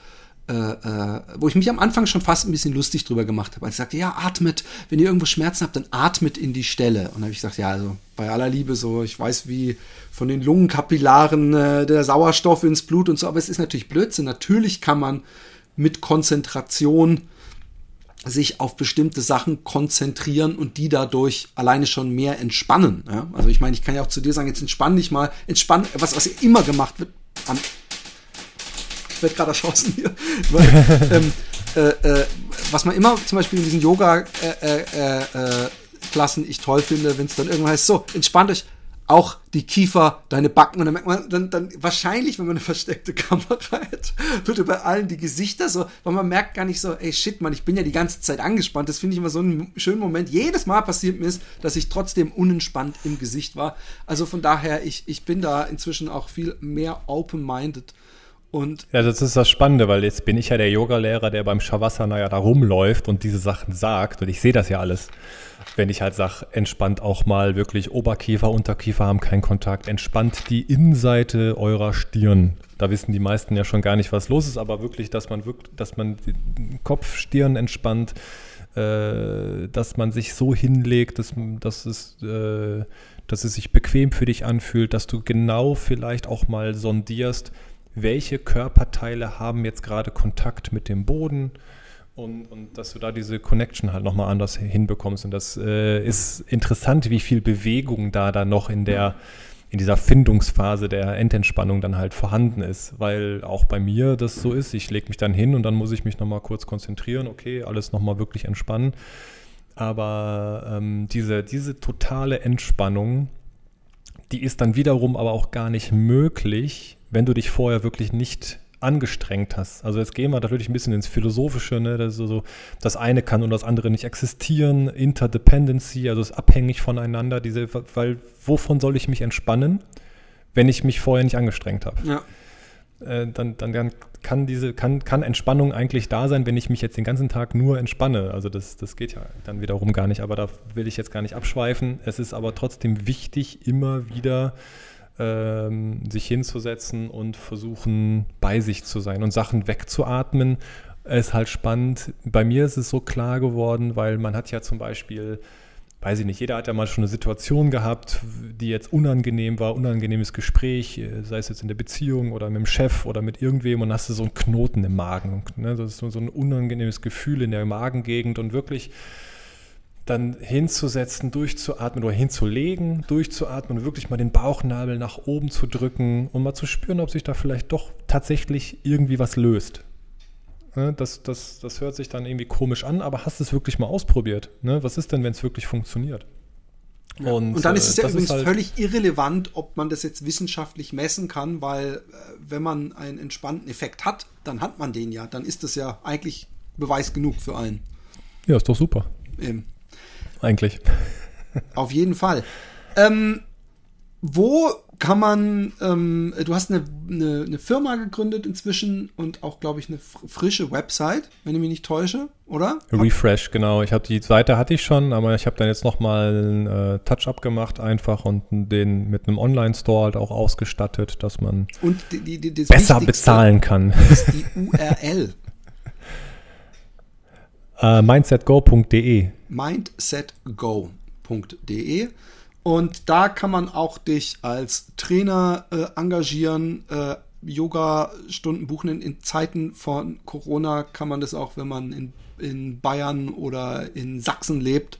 S1: äh, äh, wo ich mich am Anfang schon fast ein bisschen lustig drüber gemacht habe. Als ich sagte, ja, atmet, wenn ihr irgendwo Schmerzen habt, dann atmet in die Stelle. Und dann habe ich gesagt, ja, also bei aller Liebe so, ich weiß, wie von den Lungenkapillaren äh, der Sauerstoff ins Blut und so, aber es ist natürlich Blödsinn. Natürlich kann man mit Konzentration sich auf bestimmte Sachen konzentrieren und die dadurch alleine schon mehr entspannen. Ja? Also ich meine, ich kann ja auch zu dir sagen, jetzt entspann dich mal, entspann, was, was immer gemacht wird. An, ich werde gerade erschossen hier. Weil, ähm, äh, äh, was man immer zum Beispiel in diesen Yoga-Klassen äh, äh, äh ich toll finde, wenn es dann irgendwann heißt, so, entspannt euch, auch die Kiefer, deine Backen und dann merkt man dann, dann wahrscheinlich, wenn man eine versteckte Kamera hat, wird bei allen die Gesichter so, weil man merkt gar nicht so, ey shit, man, ich bin ja die ganze Zeit angespannt. Das finde ich immer so einen schönen Moment. Jedes Mal passiert mir es, dass ich trotzdem unentspannt im Gesicht war. Also von daher, ich, ich bin da inzwischen auch viel mehr open-minded. Und
S2: ja, das ist das Spannende, weil jetzt bin ich ja der Yogalehrer, der beim Shavasana ja da rumläuft und diese Sachen sagt. Und ich sehe das ja alles. Wenn ich halt sage, entspannt auch mal wirklich Oberkiefer, Unterkiefer haben keinen Kontakt, entspannt die Innenseite eurer Stirn. Da wissen die meisten ja schon gar nicht, was los ist, aber wirklich, dass man wirklich, dass man Kopf, Stirn entspannt, äh, dass man sich so hinlegt, dass, dass, es, äh, dass es sich bequem für dich anfühlt, dass du genau vielleicht auch mal sondierst, welche Körperteile haben jetzt gerade Kontakt mit dem Boden und, und dass du da diese Connection halt nochmal anders hinbekommst. Und das äh, ist interessant, wie viel Bewegung da dann noch in der in dieser Findungsphase der Endentspannung dann halt vorhanden ist, weil auch bei mir das so ist, ich lege mich dann hin und dann muss ich mich nochmal kurz konzentrieren, okay, alles nochmal wirklich entspannen. Aber ähm, diese, diese totale Entspannung, die ist dann wiederum aber auch gar nicht möglich, wenn du dich vorher wirklich nicht angestrengt hast. Also jetzt gehen wir natürlich ein bisschen ins Philosophische, ne? das, so, das eine kann und das andere nicht existieren, Interdependency, also ist abhängig voneinander, diese, weil wovon soll ich mich entspannen, wenn ich mich vorher nicht angestrengt habe? Ja. Äh, dann, dann, dann kann diese, kann, kann Entspannung eigentlich da sein, wenn ich mich jetzt den ganzen Tag nur entspanne. Also das, das geht ja dann wiederum gar nicht, aber da will ich jetzt gar nicht abschweifen. Es ist aber trotzdem wichtig, immer wieder ähm, sich hinzusetzen und versuchen, bei sich zu sein und Sachen wegzuatmen. Ist halt spannend. Bei mir ist es so klar geworden, weil man hat ja zum Beispiel, weiß ich nicht, jeder hat ja mal schon eine Situation gehabt, die jetzt unangenehm war, unangenehmes Gespräch, sei es jetzt in der Beziehung oder mit dem Chef oder mit irgendwem und hast du so einen Knoten im Magen. Ne? Das ist so ein unangenehmes Gefühl in der Magengegend und wirklich dann hinzusetzen, durchzuatmen oder hinzulegen, durchzuatmen und wirklich mal den Bauchnabel nach oben zu drücken und mal zu spüren, ob sich da vielleicht doch tatsächlich irgendwie was löst. Ne, das, das, das hört sich dann irgendwie komisch an, aber hast es wirklich mal ausprobiert? Ne? Was ist denn, wenn es wirklich funktioniert?
S1: Ja. Und, und, dann ist es ja übrigens halt völlig irrelevant, ob man das jetzt wissenschaftlich messen kann, weil äh, wenn man einen entspannten Effekt hat, dann hat man den ja. Dann ist das ja eigentlich Beweis genug für einen.
S2: Ja, ist doch super. Eben eigentlich.
S1: Auf jeden Fall. Ähm, wo kann man, ähm, du hast eine, eine, eine, Firma gegründet inzwischen und auch, glaube ich, eine frische Website, wenn ich mich nicht täusche, oder?
S2: Refresh, genau. Ich habe die Seite hatte ich schon, aber ich habe dann jetzt nochmal einen äh, Touch-up gemacht einfach und den mit einem Online-Store halt auch ausgestattet, dass man die, die, besser bezahlen kann. Ist die URL. Uh, mindsetgo.de.
S1: Mindsetgo.de. Und da kann man auch dich als Trainer äh, engagieren, äh, Yoga-Stunden buchen. In, in, Zeiten von Corona kann man das auch, wenn man in, in Bayern oder in Sachsen lebt.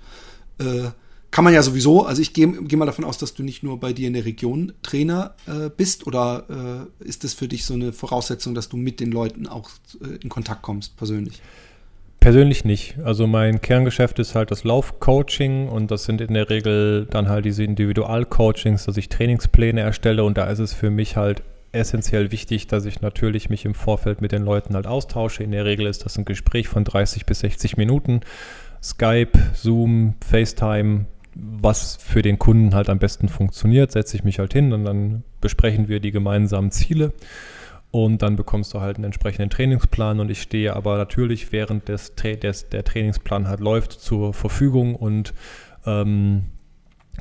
S1: Äh, kann man ja sowieso. Also ich gehe geh mal davon aus, dass du nicht nur bei dir in der Region Trainer äh, bist. Oder äh, ist das für dich so eine Voraussetzung, dass du mit den Leuten auch äh, in Kontakt kommst, persönlich?
S2: Persönlich nicht. Also mein Kerngeschäft ist halt das Laufcoaching und das sind in der Regel dann halt diese Individualcoachings, dass ich Trainingspläne erstelle und da ist es für mich halt essentiell wichtig, dass ich natürlich mich im Vorfeld mit den Leuten halt austausche. In der Regel ist das ein Gespräch von 30 bis 60 Minuten. Skype, Zoom, FaceTime, was für den Kunden halt am besten funktioniert, setze ich mich halt hin und dann besprechen wir die gemeinsamen Ziele und dann bekommst du halt einen entsprechenden Trainingsplan und ich stehe aber natürlich während des, des der Trainingsplan halt läuft zur Verfügung und ähm,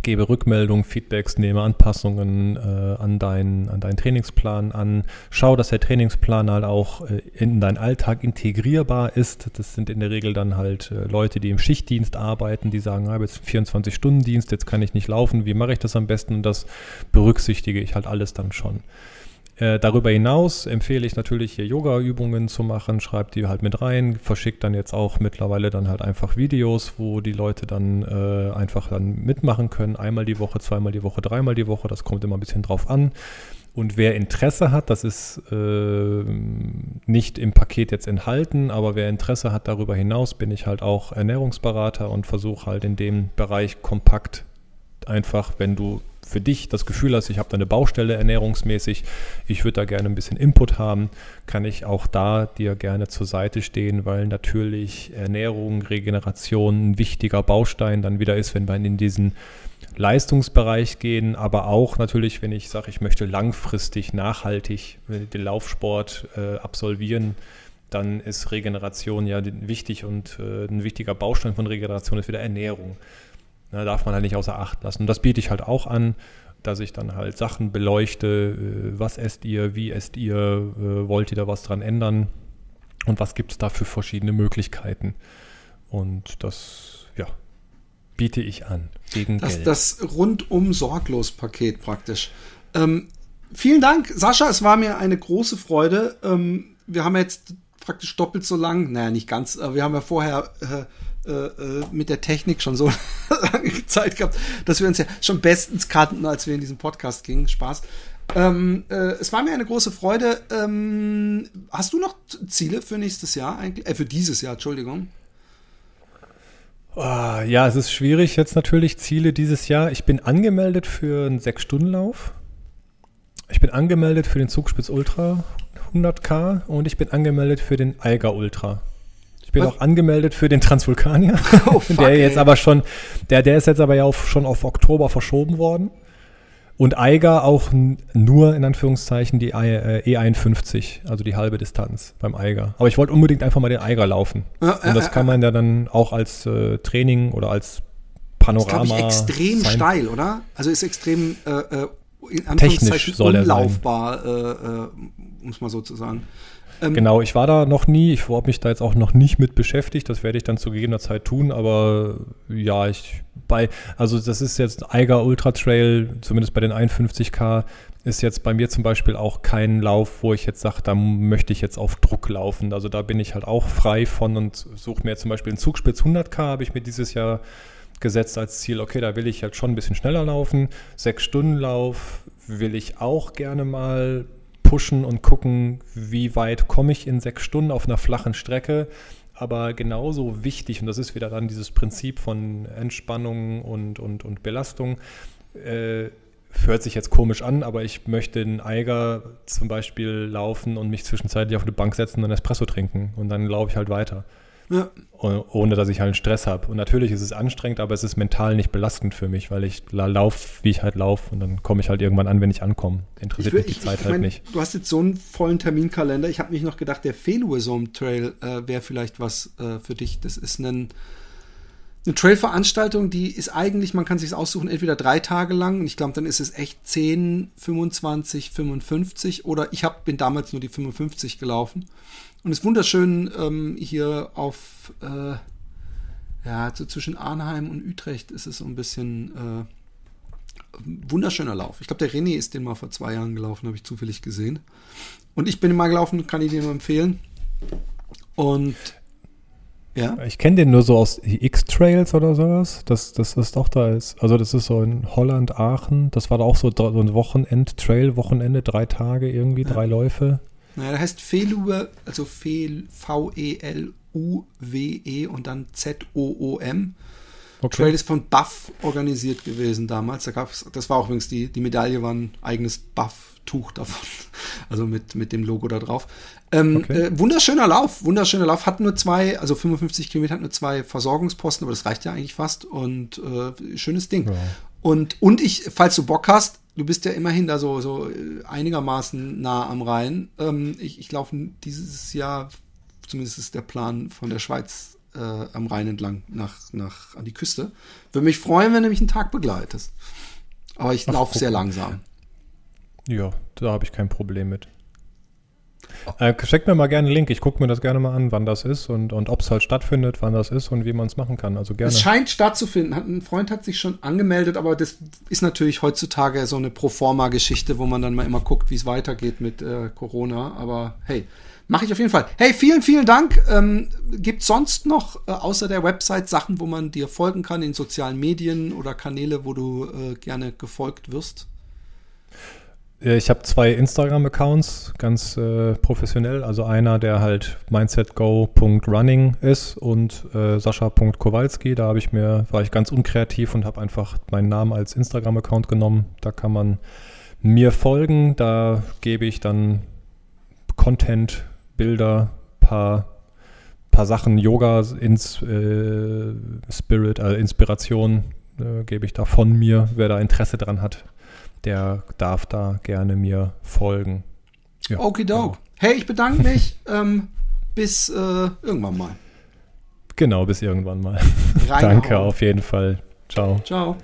S2: gebe Rückmeldungen, Feedbacks, nehme Anpassungen äh, an, deinen, an deinen Trainingsplan an. Schau, dass der Trainingsplan halt auch äh, in deinen Alltag integrierbar ist. Das sind in der Regel dann halt äh, Leute, die im Schichtdienst arbeiten, die sagen, ich habe jetzt 24-Stunden-Dienst, jetzt kann ich nicht laufen, wie mache ich das am besten? Und das berücksichtige ich halt alles dann schon. Äh, darüber hinaus empfehle ich natürlich hier Yoga-Übungen zu machen, schreibt die halt mit rein, verschickt dann jetzt auch mittlerweile dann halt einfach Videos, wo die Leute dann äh, einfach dann mitmachen können, einmal die Woche, zweimal die Woche, dreimal die Woche, das kommt immer ein bisschen drauf an. Und wer Interesse hat, das ist äh, nicht im Paket jetzt enthalten, aber wer Interesse hat darüber hinaus, bin ich halt auch Ernährungsberater und versuche halt in dem Bereich kompakt einfach, wenn du für dich das Gefühl hast, ich habe da eine Baustelle ernährungsmäßig, ich würde da gerne ein bisschen Input haben, kann ich auch da dir gerne zur Seite stehen, weil natürlich Ernährung, Regeneration ein wichtiger Baustein dann wieder ist, wenn wir in diesen Leistungsbereich gehen, aber auch natürlich, wenn ich sage, ich möchte langfristig nachhaltig den Laufsport äh, absolvieren, dann ist Regeneration ja wichtig und äh, ein wichtiger Baustein von Regeneration ist wieder Ernährung. Da darf man halt nicht außer Acht lassen. Und das biete ich halt auch an, dass ich dann halt Sachen beleuchte, äh, was esst ihr, wie esst ihr, äh, wollt ihr da was dran ändern und was gibt es da für verschiedene Möglichkeiten. Und das, ja, biete ich an.
S1: Gegen das, Geld. das rundum sorglos Paket praktisch. Ähm, vielen Dank, Sascha. Es war mir eine große Freude. Ähm, wir haben jetzt praktisch doppelt so lang, naja, nicht ganz, aber wir haben ja vorher äh, mit der Technik schon so lange Zeit gehabt, dass wir uns ja schon bestens kannten, als wir in diesen Podcast gingen. Spaß. Ähm, äh, es war mir eine große Freude. Ähm, hast du noch Ziele für nächstes Jahr eigentlich? Äh, für dieses Jahr, Entschuldigung.
S2: Oh, ja, es ist schwierig jetzt natürlich Ziele dieses Jahr. Ich bin angemeldet für einen Sechs-Stunden-Lauf. Ich bin angemeldet für den Zugspitz Ultra 100k und ich bin angemeldet für den Eiger Ultra bin Was? auch angemeldet für den Transvulkanier. Oh, fuck, der jetzt ey. aber schon, der, der ist jetzt aber ja auf, schon auf Oktober verschoben worden. Und Eiger auch nur in Anführungszeichen die E51, äh, also die halbe Distanz beim Eiger. Aber ich wollte unbedingt einfach mal den Eiger laufen. Ja, und das äh, kann man ja dann auch als äh, Training oder als Panorama. Das
S1: ist, extrem sein. steil, oder? Also ist extrem äh, äh in Technisch soll unlaufbar, äh, um es mal so zu sagen.
S2: Ähm, genau, ich war da noch nie. Ich habe mich da jetzt auch noch nicht mit beschäftigt. Das werde ich dann zu gegebener Zeit tun. Aber ja, ich bei, also das ist jetzt Eiger Ultra Trail, zumindest bei den 51k, ist jetzt bei mir zum Beispiel auch kein Lauf, wo ich jetzt sage, da möchte ich jetzt auf Druck laufen. Also da bin ich halt auch frei von und suche mir zum Beispiel einen Zugspitz 100k, habe ich mir dieses Jahr gesetzt als Ziel. Okay, da will ich halt schon ein bisschen schneller laufen. Sechs Stunden Lauf will ich auch gerne mal pushen und gucken, wie weit komme ich in sechs Stunden auf einer flachen Strecke. Aber genauso wichtig, und das ist wieder dann dieses Prinzip von Entspannung und, und, und Belastung, äh, hört sich jetzt komisch an, aber ich möchte einen Eiger zum Beispiel laufen und mich zwischenzeitlich auf eine Bank setzen und einen Espresso trinken. Und dann laufe ich halt weiter. Ja. Ohne dass ich halt einen Stress habe. Und natürlich ist es anstrengend, aber es ist mental nicht belastend für mich, weil ich laufe, wie ich halt laufe und dann komme ich halt irgendwann an, wenn ich ankomme. Interessiert will, mich die ich, Zeit ich halt mein, nicht.
S1: Du hast jetzt so einen vollen Terminkalender. Ich habe mich noch gedacht, der Feluesom Trail äh, wäre vielleicht was äh, für dich. Das ist ein, eine Trail-Veranstaltung, die ist eigentlich, man kann sich aussuchen, entweder drei Tage lang und ich glaube, dann ist es echt 10, 25, 55 oder ich hab, bin damals nur die 55 gelaufen. Und es ist wunderschön ähm, hier auf, äh, ja, so zwischen Arnheim und Utrecht ist es so ein bisschen, Wunderschöner Lauf. Ich glaube, der René ist den mal vor zwei Jahren gelaufen, habe ich zufällig gesehen. Und ich bin mal gelaufen, kann ich dir nur empfehlen. Und
S2: ja. Ich kenne den nur so aus X-Trails oder sowas. Das, das ist doch da ist, also das ist so in Holland, Aachen. Das war da auch so, so ein Wochenend-Trail, Wochenende, drei Tage irgendwie, ja. drei Läufe.
S1: Naja, der heißt Feluwe, also V-E-L-U-W-E und dann Z-O-O-M. Okay. Trail ist von Buff organisiert gewesen damals. Da gab's, das war auch übrigens die, die Medaille, war ein eigenes Buff-Tuch davon. Also mit, mit dem Logo da drauf. Ähm, okay. äh, wunderschöner Lauf, wunderschöner Lauf. Hat nur zwei, also 55 Kilometer, hat nur zwei Versorgungsposten, aber das reicht ja eigentlich fast. Und äh, schönes Ding. Ja. Und, und ich, falls du Bock hast, du bist ja immerhin da so, so äh, einigermaßen nah am Rhein. Ähm, ich ich laufe dieses Jahr, zumindest ist der Plan von der Schweiz äh, am Rhein entlang nach, nach an die Küste. Würde mich freuen, wenn du mich einen Tag begleitest. Aber ich laufe sehr langsam.
S2: Ja, da habe ich kein Problem mit. Äh, check mir mal gerne einen Link. Ich gucke mir das gerne mal an, wann das ist und, und ob es halt stattfindet, wann das ist und wie man es machen kann. Also gerne.
S1: Es scheint stattzufinden. Ein Freund hat sich schon angemeldet, aber das ist natürlich heutzutage so eine Proforma-Geschichte, wo man dann mal immer guckt, wie es weitergeht mit äh, Corona. Aber hey, mache ich auf jeden Fall. Hey, vielen, vielen Dank. Ähm, Gibt sonst noch äh, außer der Website Sachen, wo man dir folgen kann in sozialen Medien oder Kanäle, wo du äh, gerne gefolgt wirst?
S2: Äh, ich habe zwei Instagram-Accounts, ganz äh, professionell. Also einer, der halt mindsetgo.running ist und äh, sascha.kowalski. Da habe ich mir, war ich ganz unkreativ und habe einfach meinen Namen als Instagram-Account genommen. Da kann man mir folgen. Da gebe ich dann Content, Bilder, paar paar Sachen, Yoga, ins, äh, Spirit, äh, Inspiration äh, gebe ich da von mir, wer da Interesse dran hat der darf da gerne mir folgen.
S1: Ja, Okidok. Genau. Hey, ich bedanke mich. ähm, bis äh, irgendwann mal.
S2: Genau, bis irgendwann mal. Danke auf jeden Fall. Ciao.
S1: Ciao.